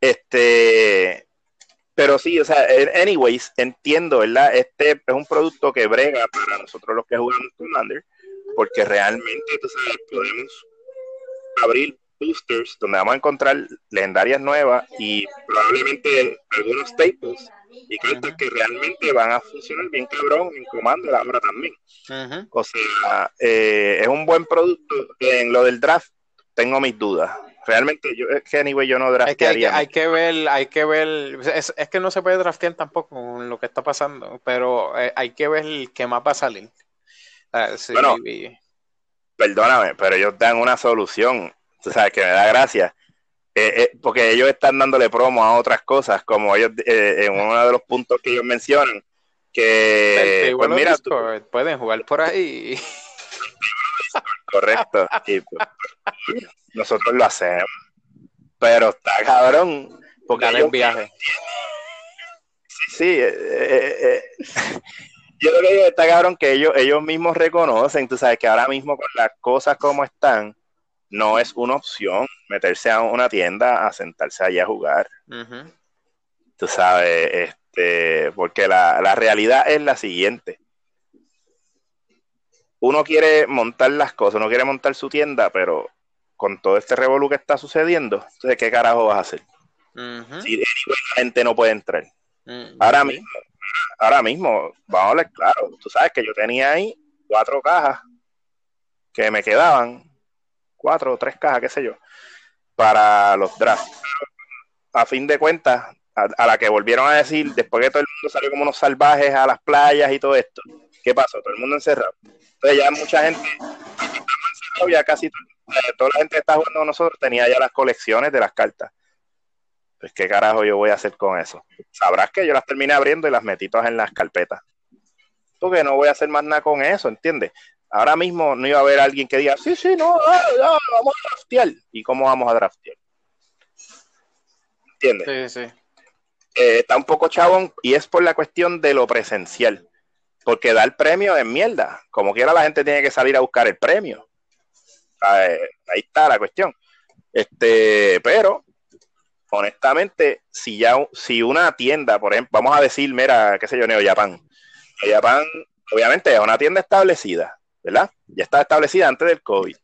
Este, pero sí, o sea, anyways, entiendo, ¿verdad? Este es un producto que brega para nosotros los que jugamos Commander, porque realmente, tú sabes, podemos abrir boosters donde vamos a encontrar legendarias nuevas y probablemente algunos staples y cartas que realmente van a funcionar bien cabrón en Commander ahora también. O sea, eh, es un buen producto. En lo del draft tengo mis dudas. Realmente, yo, es que anyway, yo no draftearía. hay, que, ver, hay que ver, es, que no se puede draftear tampoco con lo que está pasando, pero eh, hay que ver qué más va a salir. bueno, perdóname, pero ellos dan una solución tú sabes que me da gracia. Eh, eh, porque ellos están dándole promo a otras cosas, como ellos eh, en uno de los puntos que ellos mencionan, que pues mira, pueden jugar por ahí. Correcto. Pues, nosotros lo hacemos. Pero está cabrón. Porque hay un viaje. Sí, sí. yo creo que está cabrón que ellos, ellos mismos reconocen, tú sabes que ahora mismo con las cosas como están, no es una opción meterse a una tienda a sentarse allí a jugar. Tú sabes, este, porque la, realidad es la siguiente. Uno quiere montar las cosas, uno quiere montar su tienda, pero con todo este revolú que está sucediendo, entonces, ¿qué carajo vas a hacer? Si la gente no puede entrar. Ahora mismo, ahora mismo, vamos a hablar claro, tú sabes que yo tenía ahí cuatro cajas que me quedaban cuatro o tres cajas, qué sé yo, para los drafts. A fin de cuentas, a, la que volvieron a decir, después que todo el mundo salió como unos salvajes a las playas y todo esto, ¿qué pasó? Todo el mundo encerrado. Entonces ya mucha gente, ya casi toda la gente que está jugando con nosotros tenía ya las colecciones de las cartas. Pues qué carajo yo voy a hacer con eso. Sabrás que yo las terminé abriendo y las metí todas en las carpetas. Porque no voy a hacer más nada con eso, ¿entiendes? Ahora mismo no iba a haber alguien que diga, sí, sí, no, vamos a draftear. ¿Y cómo vamos a draftear? ¿Entiendes? Sí, sí. Eh, está un poco chabón y es por la cuestión de lo presencial. Porque dar premio es mierda. Como quiera la gente tiene que salir a buscar el premio. ahí está la cuestión. Este, pero honestamente, si ya si una tienda, por ejemplo, vamos a decir, mira, qué sé yo, Neo Japan. Neo Japan, obviamente, es una tienda establecida. ¿verdad? Ya está establecida antes del COVID.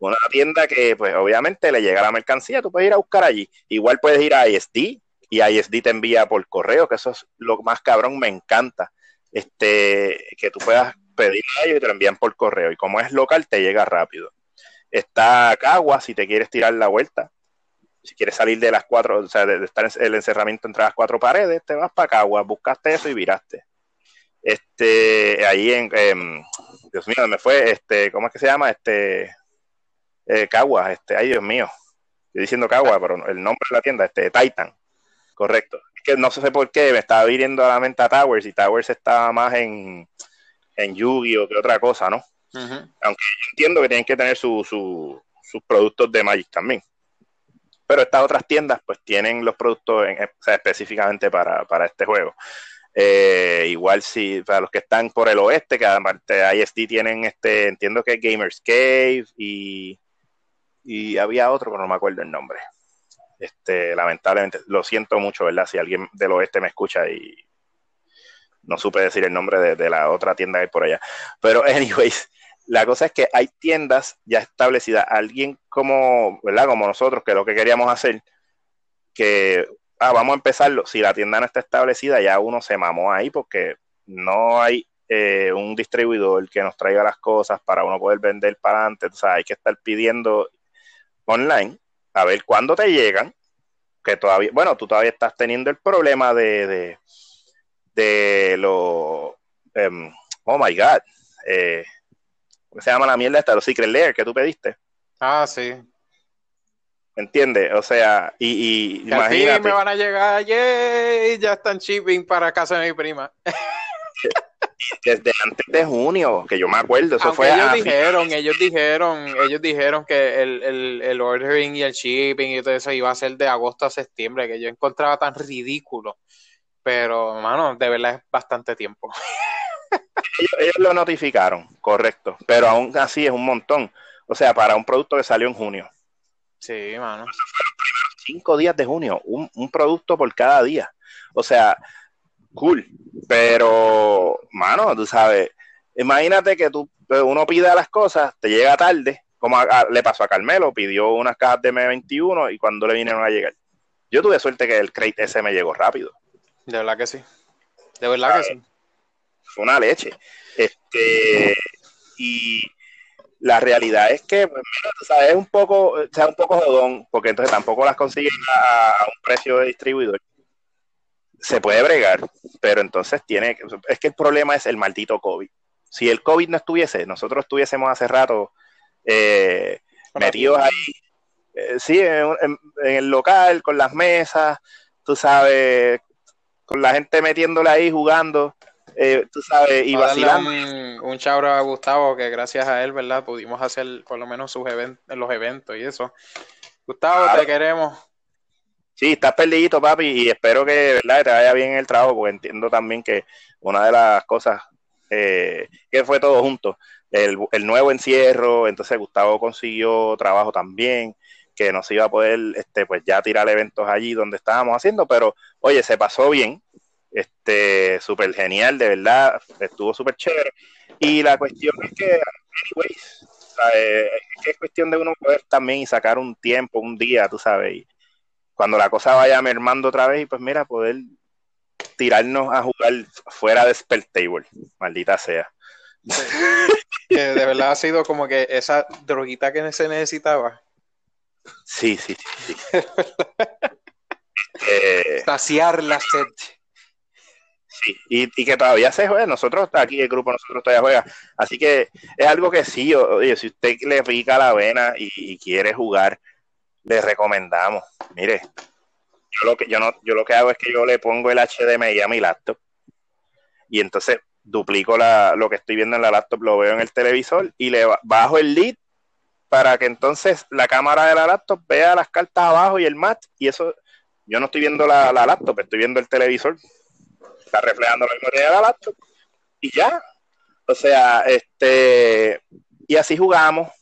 Una tienda que, pues, obviamente le llega la mercancía, tú puedes ir a buscar allí. Igual puedes ir a ISD y ISD te envía por correo, que eso es lo más cabrón, me encanta. Este, que tú puedas pedir a ellos y te lo envían por correo. Y como es local, te llega rápido. Está Cagua, si te quieres tirar la vuelta. Si quieres salir de las cuatro, o sea, de, estar en el encerramiento entre las cuatro paredes, te vas para Cagua, buscaste eso y viraste. Este, ahí en, Dios mío, me fue, este, ¿cómo es que se llama? Este, eh, Cagua, este, ay Dios mío, estoy diciendo Cagua, pero el nombre de la tienda, este, Titan, correcto. Que no sé por qué, me estaba viniendo a la mente a Towers y Towers estaba más en, en Yu-Gi-Oh que otra cosa, ¿no? Aunque entiendo que tienen que tener sus productos de Magic también. Pero estas otras tiendas pues tienen los productos específicamente para, este juego. Eh, igual si para los que están por el oeste, que aparte ISD tienen este, entiendo que es Gamers Cave y, y había otro, pero no me acuerdo el nombre. Este, lamentablemente, lo siento mucho, ¿verdad? Si alguien del oeste me escucha y no supe decir el nombre de, de la otra tienda que hay por allá. Pero, anyways, la cosa es que hay tiendas ya establecidas. Alguien como, ¿verdad? Como nosotros, que lo que queríamos hacer, que, ah, vamos a empezarlo. Si la tienda no está establecida, ya uno se mamó ahí porque no hay eh, un distribuidor que nos traiga las cosas para uno poder vender para antes. O sea, hay que estar pidiendo online a ver cuándo te llegan. Que todavía, bueno, tú todavía estás teniendo el problema de, de, de lo. Em, oh my God. Eh, se llama la mierda esta? Los Secret Lair que tú pediste. Ah, sí. ¿Me entiendes? O sea, y, y imagínate. me van a llegar, yay, ya están shipping para casa de mi prima. Desde antes de junio, que yo me acuerdo, eso fue ellos dijeron, ellos dijeron, ellos dijeron que el, el, el, ordering y el shipping y todo eso iba a ser de agosto a septiembre, que yo encontraba tan ridículo. Pero, mano, de verdad es bastante tiempo. ellos, lo notificaron, correcto, pero aún así es un montón. O sea, para un producto que salió en junio. Sí, mano. los primeros cinco días de junio, un, producto por cada día. O sea, cool. Pero, mano, tú sabes, imagínate que tú, uno pide las cosas, te llega tarde, como le pasó a Carmelo, pidió unas cajas de M21 y cuando le vinieron a llegar. Yo tuve suerte que el crate ese me llegó rápido. De verdad que sí. De verdad que sí fue una leche. Este, y la realidad es que, pues, es un poco, o sea, un poco jodón, porque entonces tampoco las consiguen a, un precio de distribuidor. Se puede bregar, pero entonces tiene, es que el problema es el maldito COVID. Si el COVID no estuviese, nosotros estuviésemos hace rato eh, metidos ahí, eh, sí, en, el local, con las mesas, tú sabes, con la gente metiéndole ahí, jugando, eh, tú sabes, y vacilando. Un, un chabro a Gustavo, que gracias a él, ¿verdad? Pudimos hacer por lo menos sus eventos, los eventos y eso. Gustavo, te queremos. Sí, estás perdido, papi, y espero que, ¿verdad? te vaya bien el trabajo, porque entiendo también que una de las cosas eh, que fue todo junto, el, nuevo encierro, entonces Gustavo consiguió trabajo también, que nos iba a poder, este, pues ya tirar eventos allí donde estábamos haciendo, pero oye, se pasó bien, este, súper genial, de verdad, estuvo súper chévere. Y la cuestión es que, anyways, que es cuestión de uno poder también sacar un tiempo, un día, tú sabes, y cuando la cosa vaya mermando otra vez, y pues mira, poder tirarnos a jugar fuera de Spell Table, maldita sea. de verdad ha sido como que esa droguita que se necesitaba. Sí, sí, sí. eh, Saciar la sed. Sí, y, que todavía se juega. Nosotros, aquí el grupo, nosotros todavía juega. Así que es algo que sí, oye, si usted le pica la vena y, quiere jugar, le recomendamos. Mire, yo lo que yo no, yo lo que hago es que yo le pongo el HDMI a mi laptop y entonces duplico la, lo que estoy viendo en la laptop, lo veo en el televisor y le bajo el lead para que entonces la cámara de la laptop vea las cartas abajo y el mat y eso yo no estoy viendo la, la laptop, estoy viendo el televisor está reflejando la memoria de la laptop y ya. O sea, este, y así jugamos.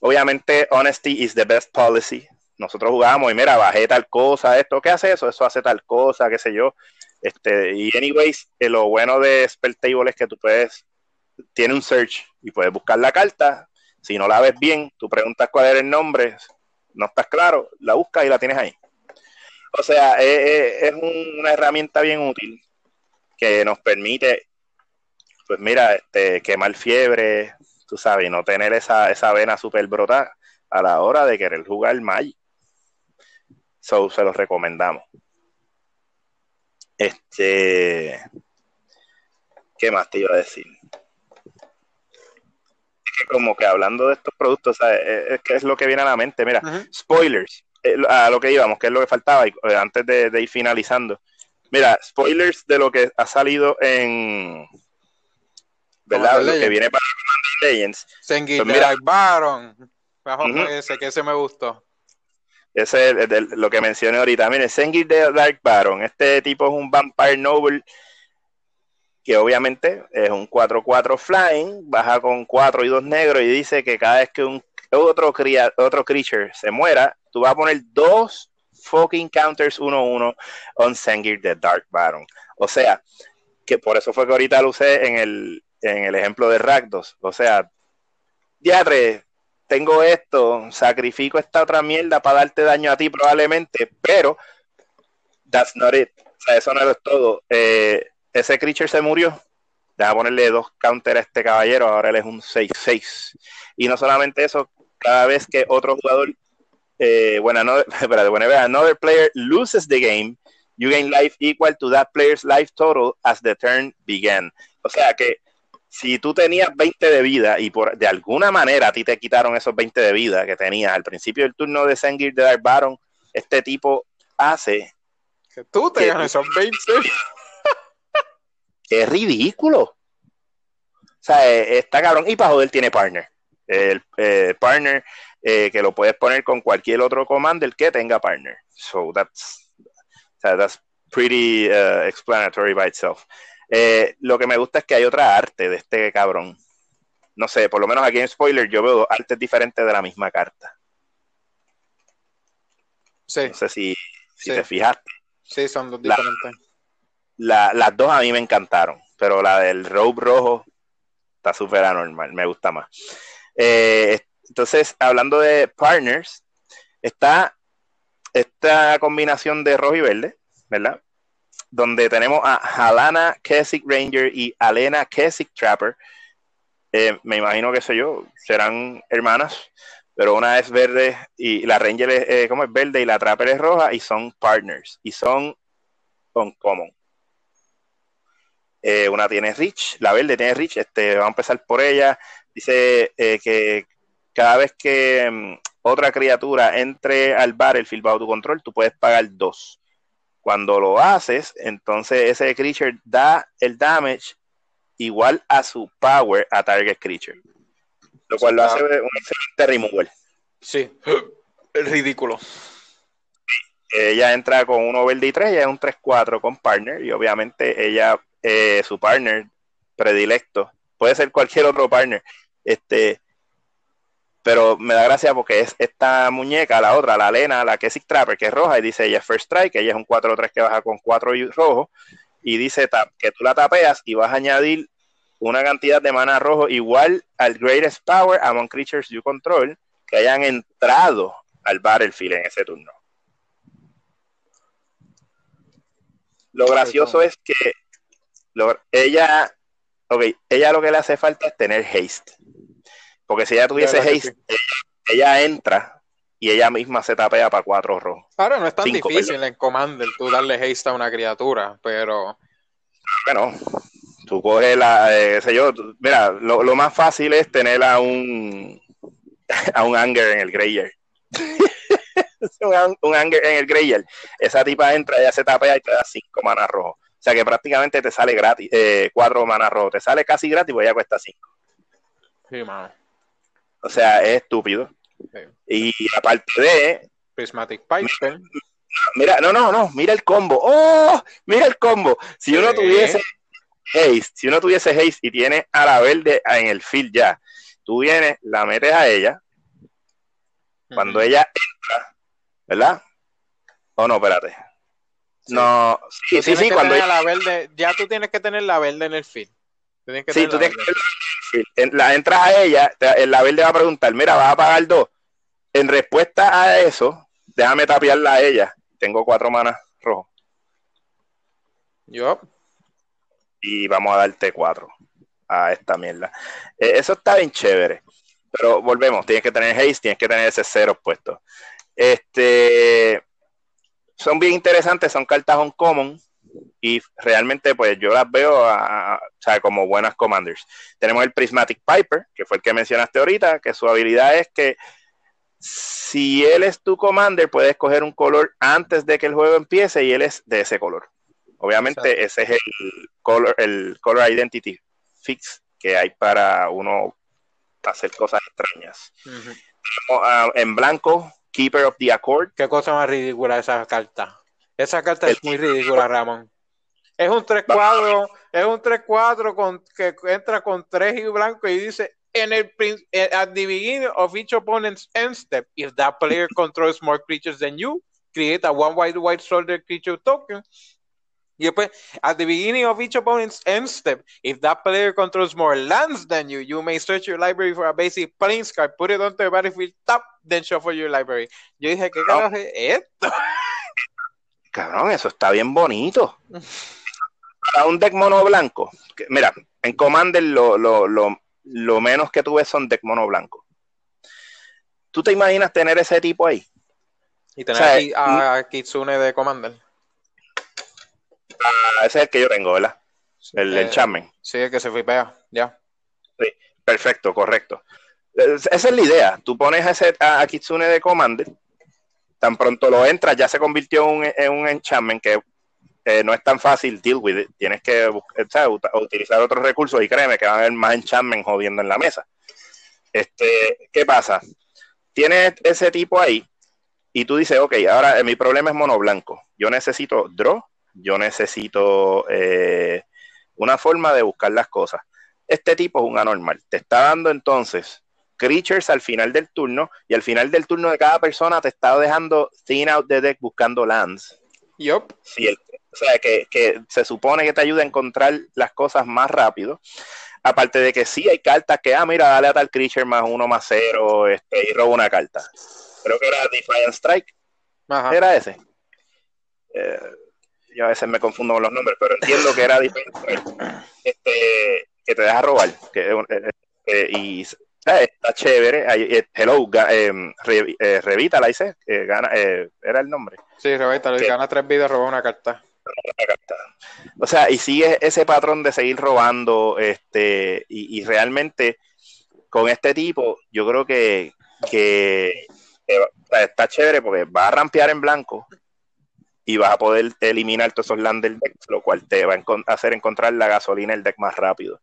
Obviamente, honesty is the best policy. Nosotros jugamos y mira, bajé tal cosa, esto, ¿qué hace eso? Eso hace tal cosa, qué sé yo. Este, y anyways, eh, lo bueno de Spell Table es que tú puedes, tiene un search y puedes buscar la carta. Si no la ves bien, tú preguntas cuál era el nombre, no estás claro, la buscas y la tienes ahí. O sea, eh, eh, es una herramienta bien útil que nos permite, pues mira, este, quemar fiebre, tú sabes, y no tener esa, esa vena súper brotada a la hora de querer jugar Magic. So, se los recomendamos. Este, ¿qué más te iba a decir? Es que como que hablando de estos productos, Es, que es lo que viene a la mente. Mira, spoilers, eh, a lo que íbamos, que es lo que faltaba, eh, antes de ir finalizando Mira, spoilers de lo que ha salido en ¿verdad? Lo que viene para Legends. Sengir pues Baron. Bajo ese, que ese me gustó. Ese es lo que mencioné ahorita. Mire, Sengir de Dark Baron. Este tipo es un Vampire Noble que obviamente es un 4-4 flying, baja con 4 y 2 negros y dice que cada vez que un otro, otro creature se muera, tú vas a poner dos fucking counters 1-1 on Sengir de Dark Baron. O sea, que por eso fue que ahorita lo usé en el, en el ejemplo de Rakdos. O sea, diatre, tengo esto, sacrifico esta otra mierda para darte daño a ti probablemente, pero that's not it. O sea, eso no es todo. Eh, ese creature se murió. Deja ponerle dos counters a este caballero, ahora él es un 6-6. Y no solamente eso, cada vez que otro jugador, eh, bueno, another, espérate, bueno, another player loses the game, you gain life equal to that player's life total as the turn began. O sea que si tú tenías 20 de vida y por de alguna manera a ti te quitaron esos 20 de vida que tenías al principio del turno de Sengir de Dark Baron, este tipo hace que tú tengas esos 20. es ridículo. O sea, eh, está cabrón. Y para joder tiene partner. El eh, partner eh, que lo puedes poner con cualquier otro commander que tenga partner. So that's, that's pretty explanatory by itself. Eh, lo que me gusta es que hay otra arte de este cabrón. No sé, por lo menos aquí en spoiler yo veo artes diferentes de la misma carta. Sí. No sé si, te fijaste. Sí, son dos diferentes. las dos a mí me encantaron, pero la del robe rojo está súper anormal, me gusta más. Eh, entonces, hablando de partners, está esta combinación de rojo y verde, ¿verdad? Donde tenemos a Halana Keswick Ranger y Alena Keswick Trapper. Eh, me imagino que sé yo, serán hermanas, pero una es verde y la Ranger es, eh, como es verde y la Trapper es roja y son partners y son uncommon. Eh, una tiene Rich, la verde tiene Rich, este, vamos a empezar por ella. Dice que cada vez que mm, otra criatura entre al battlefield bajo tu control, tú puedes pagar dos. Cuando lo haces, entonces ese creature da el damage igual a su power a target creature. Lo cual lo hace un excelente removal. Sí, es ridículo. Ella entra con uno verde y tres, ella es un 3-4 con partner, y obviamente ella, eh, su partner predilecto, puede ser cualquier otro partner, este, pero me da gracia porque es esta muñeca, la otra, la Lena, la Kessick Trapper, que es roja, y dice ella es First Strike, ella es un 4-3 que baja con 4 y rojo, y dice que tú la tapeas y vas a añadir una cantidad de mana rojo igual al Greatest Power among creatures you control que hayan entrado al Battlefield en ese turno. Lo gracioso es que ella, ok, ella lo que le hace falta es tener haste. Porque si ella tuviese haste, ella, entra y ella misma se tapea para cuatro rojos. Claro, no es tan difícil en Commander tú darle haste a una criatura, pero. Bueno, tú coges la. Eh, sé yo, mira, lo, más fácil es tener a un. a un Anger en el Greyer. un, Anger en el Greyer. Esa tipa entra, ella se tapea y te da cinco manas rojos. O sea que prácticamente te sale gratis, eh, cuatro manas rojos. Te sale casi gratis, pues ya cuesta cinco. Sí, mano. O sea, es estúpido. Y aparte de. Prismatic Piper. Mira, no, no, no, mira el combo. ¡Oh! Mira el combo. Si uno tuviese haste, si uno tuviese haste y tiene a la verde en el field ya, tú vienes, la metes a ella. Cuando ella entra, ¿verdad? O no, espérate. No, sí, sí, sí, cuando la verde, ya tú tienes que tener la verde en el field. Sí, tú tienes que la entras a ella, el la verde va a preguntar, mira, vas a pagar dos. En respuesta a eso, déjame tapiarla a ella. Tengo cuatro manas rojos. Yo. Y vamos a darte cuatro a esta mierda. Eh, eso está bien chévere. Pero volvemos, tienes que tener haste, tienes que tener ese cero puesto. Este son bien interesantes, son cartas on common y realmente pues yo las veo como buenas commanders. Tenemos el Prismatic Piper, que fue el que mencionaste ahorita, que su habilidad es que si él es tu commander, puedes escoger un color antes de que el juego empiece y él es de ese color. Obviamente ese es el color, el color identity fix que hay para uno hacer cosas extrañas. Ah, en blanco, Keeper of the Accord. Qué cosa más ridícula esa carta. Esa carta es muy ridícula, Ramón. Es un 3-4, es un 3-4 con, que entra con 3 y blanco y dice en el eh, at the beginning of each opponent's end step, if that player controls more creatures than you, create a one white white shoulder creature token. Y después, at the beginning of each opponent's end step, if that player controls more lands than you, you may search your library for a basic plains card, put it onto the battlefield top, then shuffle your library. Yo dije, ¿qué carajo es esto? Cabrón, eso está bien bonito. Para un deck mono blanco, mira, en Commander lo, lo, lo, lo menos que tú ves son deck mono blanco. ¿Tú te imaginas tener ese tipo ahí? Y tener aquí a, Kitsune de Commander. Ah, ese es el que yo tengo, ¿verdad? El, eh, Sí, el que se flipea, ya. Sí, perfecto, correcto. Esa es la idea. Tú pones a, ese, a, Kitsune de Commander, tan pronto lo entras, ya se convirtió en un enchantment que eh, no es tan fácil deal with it. Tienes que utilizar otros recursos y créeme que van a haber más enchantment jodiendo en la mesa. Este, ¿Qué pasa? Tienes ese tipo ahí y tú dices, ok, ahora eh, mi problema es mono blanco. Yo necesito draw, yo necesito eh, una forma de buscar las cosas. Este tipo es un anormal. Te está dando entonces creatures al final del turno y al final del turno de cada persona te está dejando thin out the deck buscando lands. Yup. Si el, o sea, que, se supone que te ayuda a encontrar las cosas más rápido. Aparte de que sí hay cartas que, ah, mira, dale a tal creature más uno más cero este, y roba una carta. Creo que era Defiant Strike. Era ese. Eh, yo a veces me confundo con los nombres, pero entiendo que era Defiant Strike. Este, que te deja robar. Que, eh, eh, y está chévere. hello, Revita la hice. gana, era el nombre. Sí, Revita, gana tres vidas, roba una carta. O sea, y sigue ese patrón de seguir robando, este, y, realmente con este tipo, yo creo que, está chévere porque va a rampear en blanco y vas a poder eliminar todos esos land del deck, lo cual te va a hacer encontrar la gasolina el deck más rápido.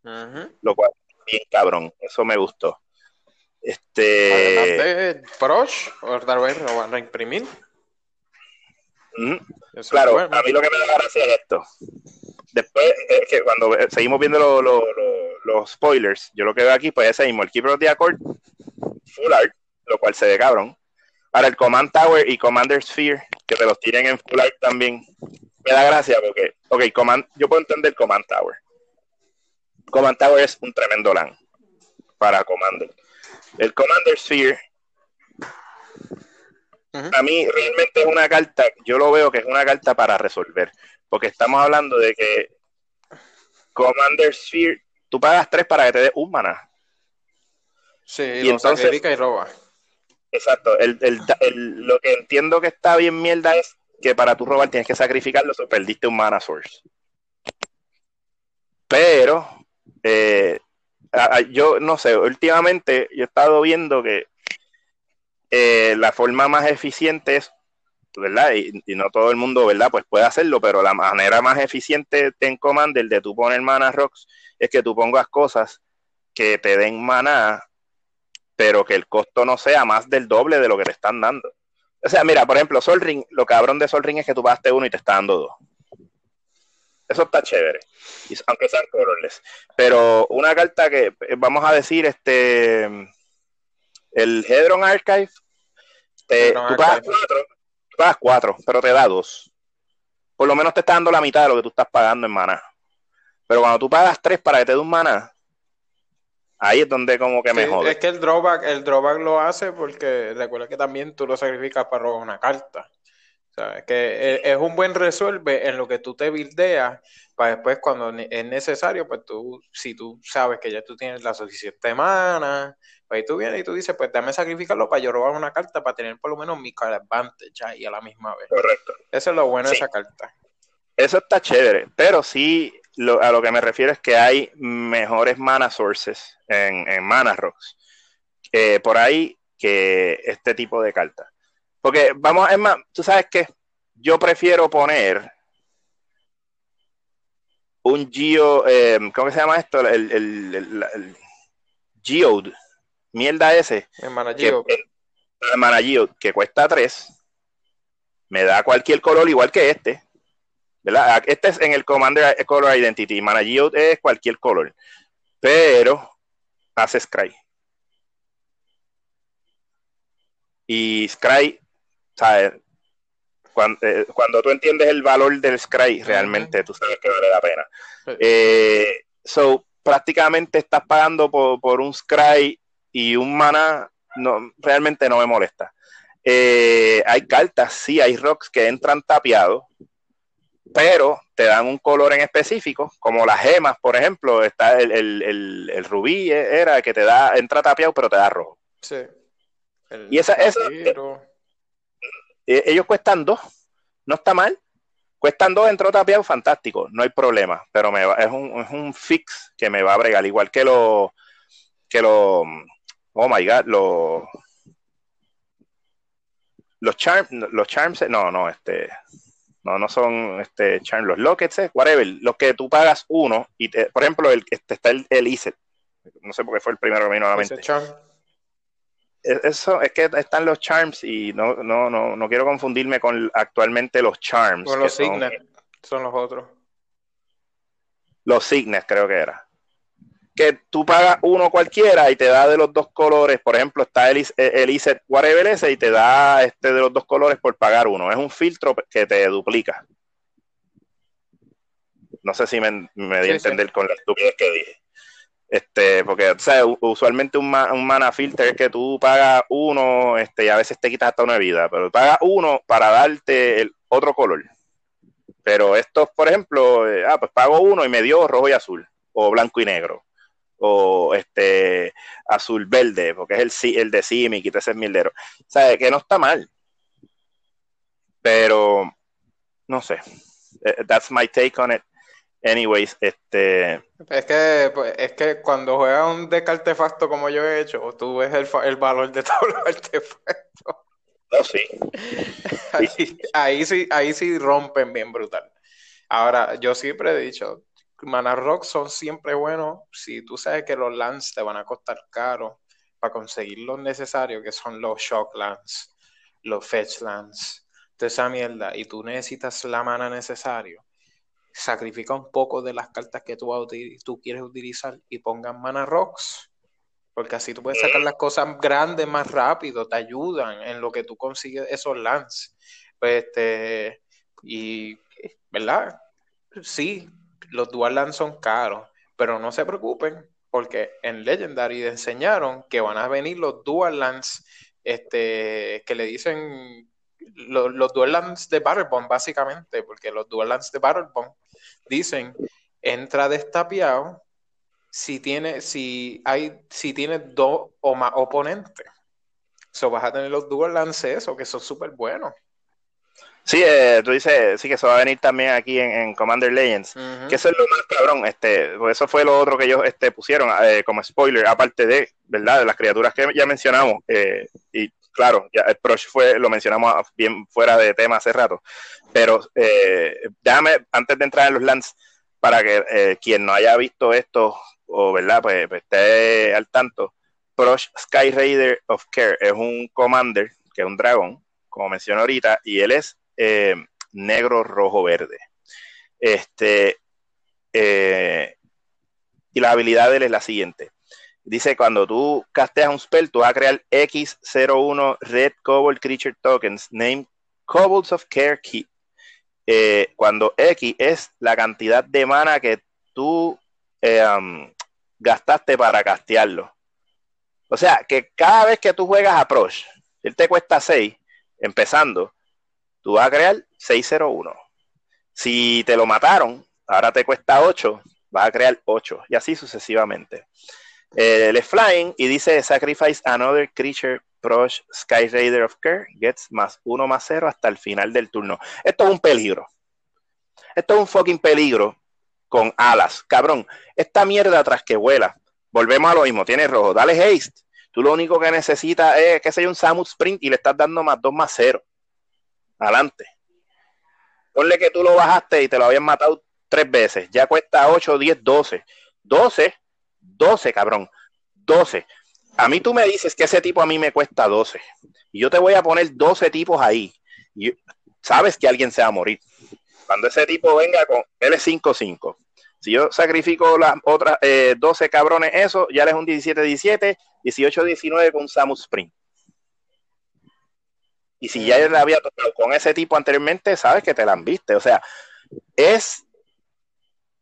Lo cual, bien cabrón, eso me gustó. Este. Además de Prosh, o tal vez lo van a imprimir. Claro, a mí lo que me da gracia es esto. Después, es que cuando seguimos viendo los spoilers, yo lo que veo aquí, pues ese mismo, el Keeper of the Accord, full art, lo cual se ve cabrón. Para el Command Tower y Commander Sphere, que te los tiren en full art también, me da gracia porque, ok, command, yo puedo entender Command Tower. Command Tower es un tremendo LAN para Commander. El Commander Sphere a mí realmente es una carta, yo lo veo que es una carta para resolver, porque estamos hablando de que Commander Sphere, tú pagas tres para que te dé un mana. Sí, y lo entonces, y roba. Exacto, lo que entiendo que está bien mierda es que para tú robar tienes que sacrificarlo, o perdiste un mana source. Pero, eh, yo no sé, últimamente yo he estado viendo que eh, la forma más eficiente es, ¿verdad? Y, no todo el mundo, ¿verdad? Pues puede hacerlo, pero la manera más eficiente en Commander de tú poner mana rocks es que tú pongas cosas que te den mana, pero que el costo no sea más del doble de lo que te están dando. O sea, mira, por ejemplo, Sol Ring, lo cabrón de Sol Ring es que tú pagaste uno y te está dando dos. Eso está chévere, aunque sean colorless. Pero una carta que, eh, vamos a decir, este, el Hedron Archive tú, pagas cuatro, pero te da dos. Por lo menos te está dando la mitad de lo que tú estás pagando en mana. Pero cuando tú pagas tres para que te dé un mana, ahí es donde como que me jode. Es que el drawback, el drawback lo hace porque recuerda que también tú lo sacrificas para robar una carta. O sea, es que es un buen resuelve en lo que tú te buildeas para después cuando es necesario, pues tú, si tú sabes que ya tú tienes la suficiente mana, pues tú vienes y tú dices, pues dame sacrificarlo para yo robar una carta para tener por lo menos mi card advantage ahí a la misma vez. Correcto. Eso es lo bueno de esa carta. Eso está chévere, pero sí a lo que me refiero es que hay mejores mana sources en, en mana rocks eh, por ahí que este tipo de cartas. Porque vamos, es más, tú sabes que yo prefiero poner un Geo, eh, ¿cómo se llama esto? El, el, el, Geode, mierda ese. El Managio. El Managio, que cuesta 3, me da cualquier color igual que este. ¿verdad? Este es en el Commander Color Identity. Managio es cualquier color. Pero hace Scry. Y Scry, ¿sabes? Eh, cuando, tú entiendes el valor del Scry, realmente tú sabes que vale la pena. Eh, so, prácticamente estás pagando por, un Scry y un mana, no, realmente no me molesta. Eh, hay cartas, sí, hay rocks que entran tapiados, pero te dan un color en específico, como las gemas, por ejemplo, está el, rubí, era que te da, entra tapiado, pero te da rojo. Sí. y esa, esa eh, ellos cuestan dos, no está mal. Cuestan dos, entró tapiado, fantástico, no hay problema, pero me es, un, es un fix que me va a bregar, igual que los, que los, oh my god, los, los charms, los charms, no, no, este, no, no son este charms, los lockets, whatever, los que tú pagas uno, y por ejemplo, el, este, está el, el ISET, no sé por qué fue el primero que me vino a la mente. Eso es que están los charms y no, no, no, no quiero confundirme con actualmente los charms. Con los signes, son, los otros. Los signes creo que era. Que tú pagas uno cualquiera y te da de los dos colores. Por ejemplo, está el, el ISET whatever ese y te da este de los dos colores por pagar uno. Es un filtro que te duplica. No sé si me, me di a entender con la estupidez que dije. Este, porque, usualmente un, un, mana filter es que tú pagas uno, este, y a veces te quitas hasta una vida, pero pagas uno para darte el otro color. Pero estos, por ejemplo, eh, ah, pues pago uno y me dio rojo y azul, o blanco y negro, o este azul verde, porque es el, el de Simic y ese mildero. O sea, que no está mal. Pero, no sé. Eh, that's my take on it. Anyways, este. Es que, pues, es que cuando juegas un deck artefacto como yo he hecho, tú ves el, el valor de todos los artefactos. No, sí. Ahí, sí, ahí sí rompen bien brutal. Ahora, yo siempre he dicho, Mana Rock son siempre buenos si tú sabes que los lands te van a costar caro para conseguir lo necesario, que son los Shock Lands, los Fetch Lands, toda esa mierda, y tú necesitas la mana necesario sacrifica un poco de las cartas que tú, quieres utilizar y pongan mana rocks. Porque así tú puedes sacar las cosas grandes más rápido, te ayudan en lo que tú consigues esos lands. Pues este, y, ¿verdad? Sí, los dual lands son caros, pero no se preocupen, porque en Legendary enseñaron que van a venir los dual lands este, que le dicen los, los lands de Battlebond, básicamente, porque los dual lands de Battlebond dicen entra destapiado si tiene, si hay, si tiene dos o más oponentes. So vas a tener los dual lances, eso, que son súper buenos. Sí, eh, tú dices, sí que eso va a venir también aquí en, Commander Legends, que eso es lo más cabrón, este, pues eso fue lo otro que ellos este, pusieron eh, como spoiler, aparte de, ¿verdad? De las criaturas que ya mencionamos, eh, y claro, ya el Proch fue, lo mencionamos bien fuera de tema hace rato, pero eh, déjame, antes de entrar en los lands, para que eh, quien no haya visto esto, o verdad, pues, pues esté al tanto, Proch Sky Raider of Care es un commander, que es un dragón, como mencioné ahorita, y él es eh, negro, rojo, verde. Este, y la habilidad de él es la siguiente Dice, cuando tú casteas un spell, tú vas a crear X01 Red Cobalt Creature Tokens, name Kobolds of Care Key. Eh, cuando X es la cantidad de mana que tú eh, gastaste para castearlo. O sea, que cada vez que tú juegas a él te cuesta 6, empezando, tú vas a crear 601. Si te lo mataron, ahora te cuesta 8, vas a crear 8, y así sucesivamente. Eh, le flying y dice sacrifice another creature Prosh Sky Raider of Care gets más uno más cero hasta el final del turno. Esto es un peligro. Esto es un fucking peligro con alas. Cabrón, esta mierda tras que vuela. Volvemos a lo mismo. Tiene rojo. Dale haste. Tú lo único que necesitas es que sea un Samus Sprint y le estás dando más dos más cero. Adelante. Ponle que tú lo bajaste y te lo habían matado tres veces, ya cuesta 8, 10, 12. 12, 12, cabrón, 12. A mí tú me dices que ese tipo a mí me cuesta 12. Y yo te voy a poner 12 tipos ahí. Y sabes que alguien se va a morir. Cuando ese tipo venga con, él es 5-5. Si yo sacrifico las otras 12 eh, cabrones, eso, ya es un 17-17, 18-19 con Samus Spring. Y si ya le había tocado con ese tipo anteriormente, sabes que te la han visto. O sea, es,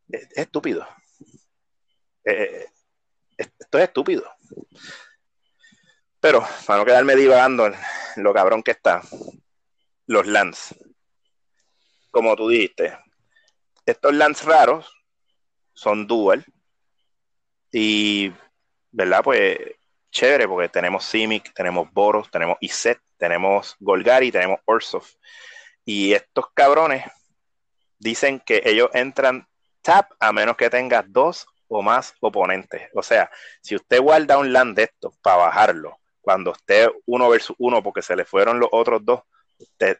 es, estúpido. Eh, esto es estúpido. Pero, para no quedarme divagando en lo cabrón que está, los lands. Como tú dijiste, estos lands raros son dual. Y, ¿verdad? Pues chévere, porque tenemos Simic, tenemos Boros, tenemos Iset, tenemos Golgari, tenemos Orsov. Y estos cabrones dicen que ellos entran tap a menos que tengas dos o más oponentes. O sea, si usted guarda un land de estos para bajarlo, cuando esté uno versus uno porque se le fueron los otros dos, usted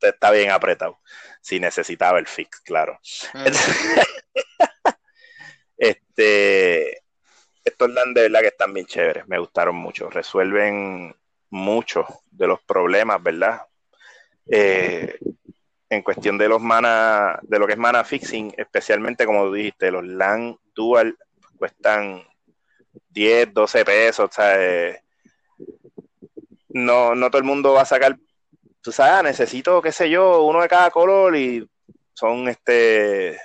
está, bien apretado. Si necesitaba el fix, claro. Mm. este, estos land de verdad que están bien chéveres, me gustaron mucho. Resuelven muchos de los problemas, ¿verdad? Eh, en cuestión de los mana, de lo que es mana fixing, especialmente como dijiste, los LAN dual cuestan 10, 12 pesos, o sea, no, no todo el mundo va a sacar, tú sabes, necesito, qué sé yo, uno de cada color y son este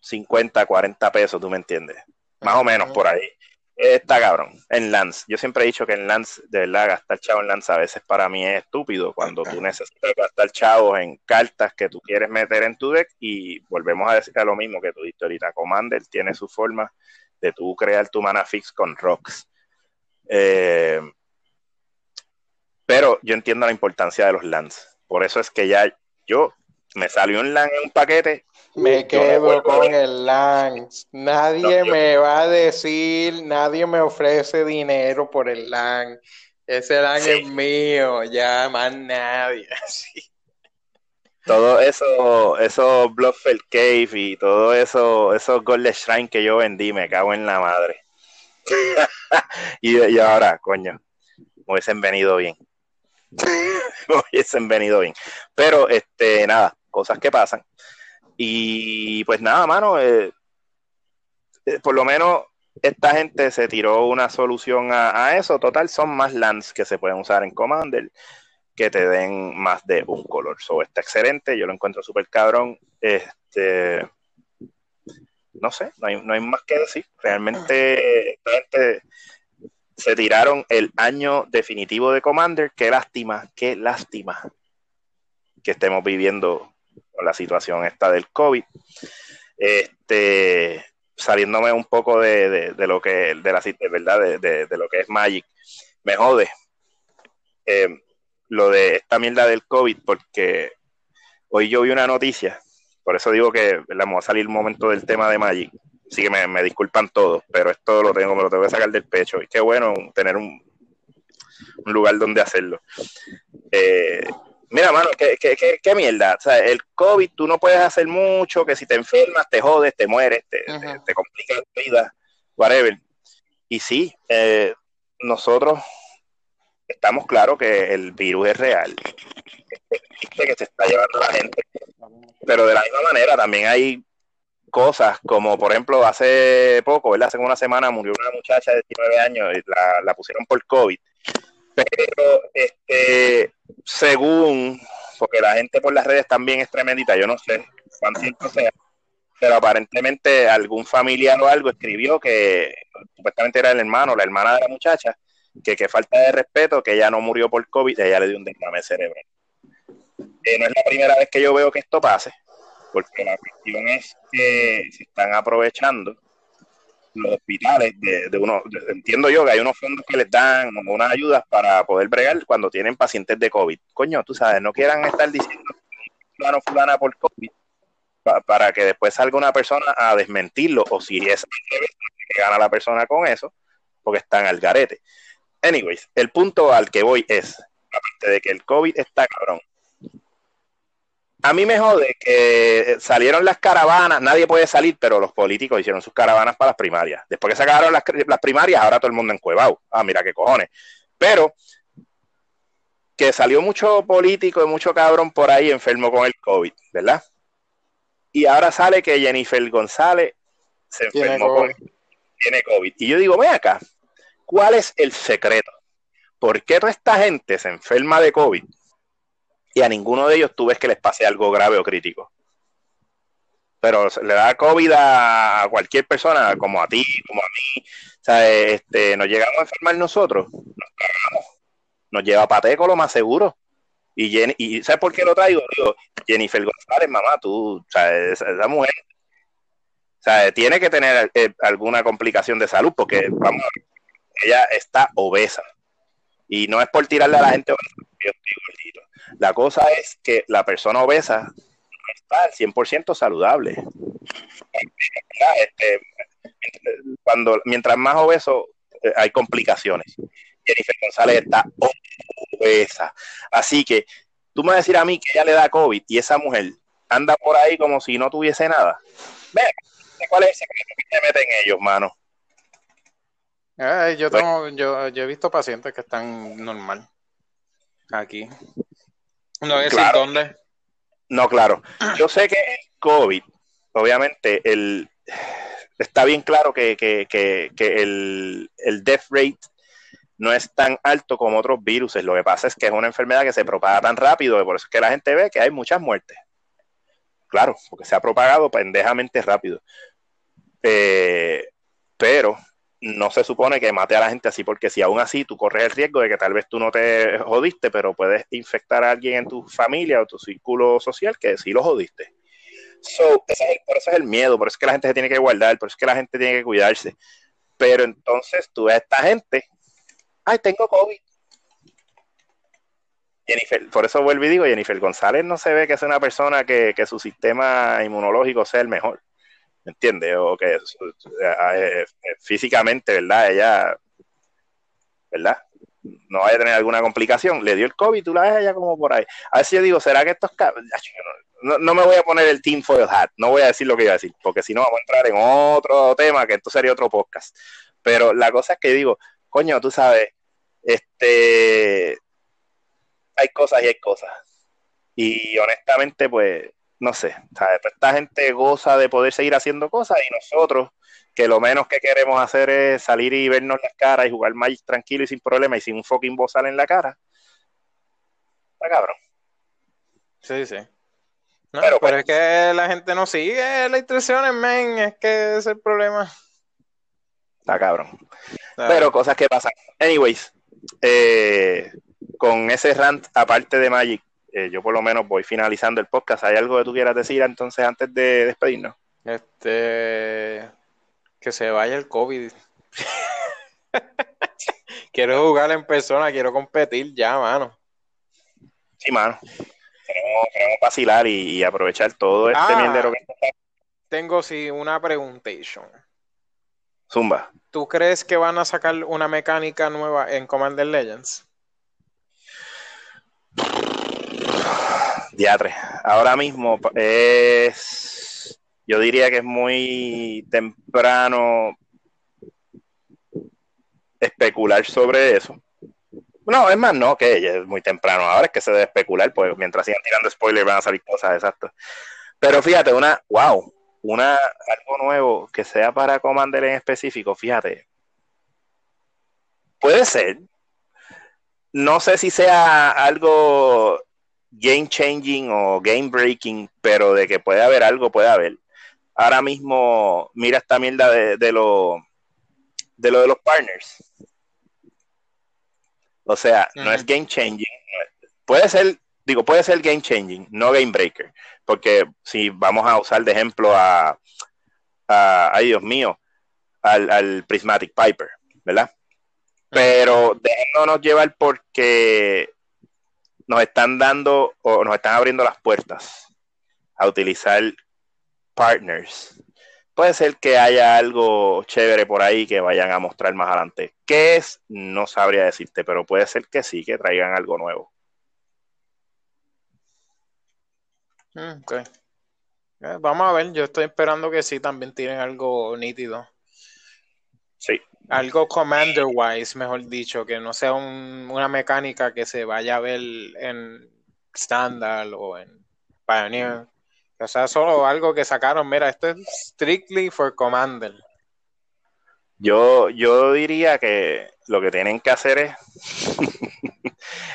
50, 40 pesos, tú me entiendes, más o menos por ahí. Está cabrón, en Lance. Yo siempre he dicho que en Lance, de verdad, gastar chavos en Lance a veces para mí es estúpido cuando tú necesitas gastar chavos en cartas que tú quieres meter en tu deck y volvemos a decir lo mismo que tú dijiste ahorita. Commander tiene su forma de tú crear tu mana fix con rocks. Eh, pero yo entiendo la importancia de los lands. Por eso es que ya yo me salió un LAN en un paquete. Me quedo con el LAN. Nadie me va a decir, nadie me ofrece dinero por el LAN. Ese LAN es mío, ya más nadie. Todo eso, esos Bluffel Cave y todo eso, esos Golden Shrine que yo vendí, me cago en la madre. y, y ahora, coño, me hubiesen venido bien. me hubiesen venido bien. Pero, este, nada, cosas que pasan. Y pues nada, mano, eh, eh, por lo menos esta gente se tiró una solución a, eso. Total, son más lands que se pueden usar en Commander que te den más de un color. So, está excelente, yo lo encuentro súper cabrón. Este, no sé, no hay, no hay más que decir. Realmente esta gente se tiraron el año definitivo de Commander. Qué lástima, qué lástima que estemos viviendo con la situación esta del COVID. Este, saliéndome un poco de, lo que de la verdad de, lo que es Magic, me jode eh, lo de esta mierda del COVID, porque hoy yo vi una noticia, por eso digo que vamos a salir un momento del tema de Magic. Así que me, disculpan todos, pero esto lo tengo, me lo tengo que sacar del pecho. Y qué bueno tener un, un lugar donde hacerlo. Eh, Mira, mano, qué, qué, qué, mierda. O sea, el COVID tú no puedes hacer mucho, que si te enfermas, te jodes, te mueres, te, te, complica la vida, whatever. Y sí, eh, nosotros estamos claros que el virus es real, que se está llevando la gente. Pero de la misma manera también hay cosas como, por ejemplo, hace poco, ¿verdad? Hace una semana murió una muchacha de 19 años y la, la pusieron por COVID pero según, porque la gente por las redes también es tremendita, yo no sé cuán cierto sea, pero aparentemente algún familiar o algo escribió que supuestamente era el hermano, la hermana de la muchacha, que, que falta de respeto, que ella no murió por COVID, ella le dio un derrame cerebral. Eh, no es la primera vez que yo veo que esto pase, porque la cuestión es que se están aprovechando los hospitales, de, uno, entiendo yo que hay unos fondos que les dan unas ayudas para poder bregar cuando tienen pacientes de COVID. Coño, tú sabes, no quieran estar diciendo fulano, fulana por COVID para que después salga una persona a desmentirlo o si es que gana la persona con eso, porque están al garete. Anyways, el punto al que voy es, aparte de que el COVID está cabrón, a mí me jode que salieron las caravanas, nadie puede salir, pero los políticos hicieron sus caravanas para las primarias. Después que se acabaron las, primarias, ahora todo el mundo en Cuevao. Ah, mira qué cojones. Pero que salió mucho político y mucho cabrón por ahí enfermo con el COVID, ¿verdad? Y ahora sale que Jennifer González se enfermó con tiene COVID. Y yo digo, ve acá, ¿cuál es el secreto? ¿Por qué toda esta gente se enferma de COVID y a ninguno de ellos tú ves que les pase algo grave o crítico? Pero le da COVID a cualquier persona, como a ti, como a mí. O sea, este, nos llegamos a enfermar nosotros, nos cagamos. Nos lleva pateco lo más seguro. Y, y ¿sabes por qué lo traigo? Digo, Jennifer González, mamá, tú, o sea, esa mujer o sea, tiene que tener eh, alguna complicación de salud porque, vamos, ella está obesa. Y no es por tirarle a la gente obesa, La cosa es que la persona obesa no está al 100% saludable. Este, cuando, mientras más obeso, eh, hay complicaciones. Jennifer González está obesa. Así que tú me vas a decir a mí que ella le da COVID y esa mujer anda por ahí como si no tuviese nada. Venga, ¿Cuál es el secreto que te meten ellos, mano? Eh, yo, tengo, yo, he visto pacientes que están normal aquí. No voy a decir dónde. No, claro. Yo sé que COVID, obviamente, el, está bien claro que, el, el, death rate no es tan alto como otros virus. Lo que pasa es que es una enfermedad que se propaga tan rápido, y por eso es que la gente ve que hay muchas muertes. Claro, porque se ha propagado pendejamente rápido. Eh, pero no se supone que mate a la gente así, porque si aún así tú corres el riesgo de que tal vez tú no te jodiste, pero puedes infectar a alguien en tu familia o tu círculo social que sí lo jodiste. So, por eso es el miedo, por eso es que la gente se tiene que guardar, por eso es que la gente tiene que cuidarse. Pero entonces tú ves a esta gente, ay, tengo COVID. Jennifer, por eso vuelvo y digo, Jennifer González no se ve que es una persona que, que su sistema inmunológico sea el mejor. ¿Me entiendes? O que eh, eh, físicamente, ¿verdad? Ella, ¿verdad? No vaya a tener alguna complicación. Le dio el COVID, tú la ves allá como por ahí. A si yo digo, ¿será que estos no, no, me voy a poner el team for hat, no voy a decir lo que iba a decir, porque si no vamos a entrar en otro tema, que esto sería otro podcast. Pero la cosa es que digo, coño, tú sabes, este, hay cosas y hay cosas. Y honestamente, pues, no sé, esta gente goza de poder seguir haciendo cosas y nosotros, que lo menos que queremos hacer es salir y vernos las caras y jugar Magic tranquilo y sin problema y sin un fucking bozal en la cara. Está cabrón. Sí, sí. pero, pues es que la gente no sigue las instrucciones, men, es que es el problema. Está cabrón. Pero cosas que pasan. Anyways, eh, con ese rant aparte de Magic, eh, yo por lo menos voy finalizando el podcast. ¿Hay algo que tú quieras decir entonces antes de despedirnos? Este, que se vaya el COVID. quiero jugar en persona, quiero competir ya, mano. Sí, mano. Queremos, vacilar y, aprovechar todo este ah, que Tengo sí una preguntation. Zumba. ¿Tú crees que van a sacar una mecánica nueva en Commander Legends? Diatre. Ahora mismo es. Yo diría que es muy temprano especular sobre eso. No, es más, no, que es muy temprano. Ahora es que se debe especular, pues mientras sigan tirando spoilers van a salir cosas exactas. Pero fíjate, una, wow, una, algo nuevo que sea para Commander en específico, fíjate. Puede ser. No sé si sea algo game changing o game breaking, pero de que puede haber algo, puede haber. Ahora mismo, mira esta mierda de, de lo de lo de los partners. O sea, no es game changing. Puede ser, digo, puede ser game changing, no game breaker. Porque si vamos a usar de ejemplo a, a ay Dios mío, al, al Prismatic Piper, ¿verdad? Pero déjenos llevar porque nos están dando o nos están abriendo las puertas a utilizar partners. Puede ser que haya algo chévere por ahí que vayan a mostrar más adelante. ¿Qué es? No sabría decirte, pero puede ser que sí, que traigan algo nuevo. Mm, eh, vamos a ver, yo estoy esperando que sí también tienen algo nítido. Sí. Algo commander-wise, mejor dicho, que no sea una mecánica que se vaya a ver en Standard o en Pioneer. O sea, solo algo que sacaron, mira, esto es strictly for Commander. Yo, yo diría que lo que tienen que hacer es,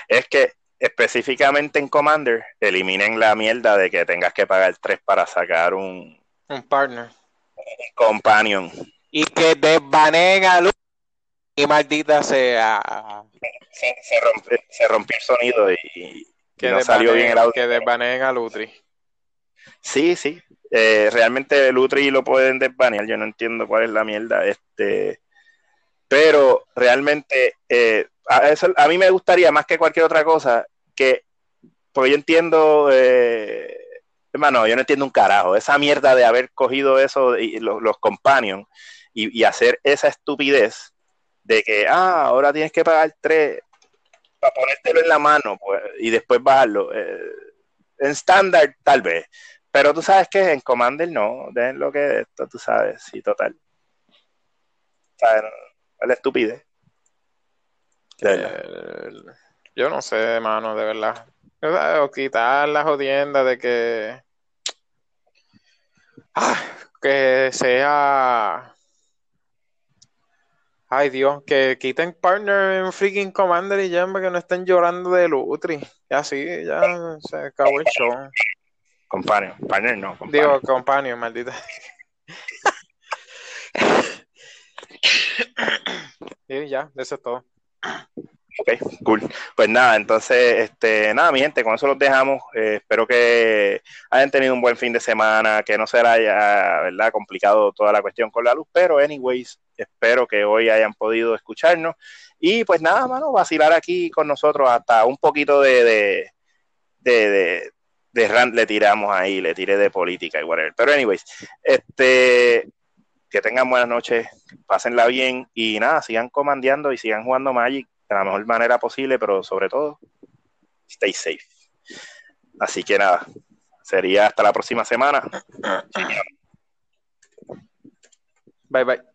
es que específicamente en Commander eliminen la mierda de que tengas que pagar tres para sacar un, un partner. Un companion. Y que desbaneen a Lutri y maldita sea. Se, se, rompió el sonido y, que no salió bien el audio. Que desbaneen a Lutri. Sí, sí. Eh, realmente Lutri lo pueden desbanear. Yo no entiendo cuál es la mierda. Este, pero realmente eh, a, eso, a mí me gustaría más que cualquier otra cosa que, porque yo entiendo, eh, hermano, yo no entiendo un carajo. Esa mierda de haber cogido eso y los, los companions y, hacer esa estupidez de que, ah, ahora tienes que pagar tres para ponértelo en la mano pues, y después bajarlo. en estándar, tal vez. Pero tú sabes que en Commander no, den lo que esto, tú sabes, sí, total. La estupidez. Eh, yo no sé, mano, de verdad. O quitar la jodienda de que. Ah, que sea. Ay Dios, que quiten partner en freaking Commander y ya, que no estén llorando de Lutri. Ya así, ya se acabó el show. Companion, partner no. Digo, companion, maldita. y ya, eso es todo. Ok, cool. Pues nada, entonces, este, nada, mi gente, con eso los dejamos. Eh, espero que hayan tenido un buen fin de semana, que no será ya, ¿verdad?, complicado toda la cuestión con la luz, pero, anyways, espero que hoy hayan podido escucharnos. Y pues nada, mano, vacilar aquí con nosotros hasta un poquito de, de, de, de Rand le tiramos ahí, le tiré de política y whatever. Pero anyways, este que tengan buenas noches, pásenla bien y nada, sigan comandeando y sigan jugando Magic de la mejor manera posible, pero sobre todo, stay safe. Así que nada, sería hasta la próxima semana. Bye bye.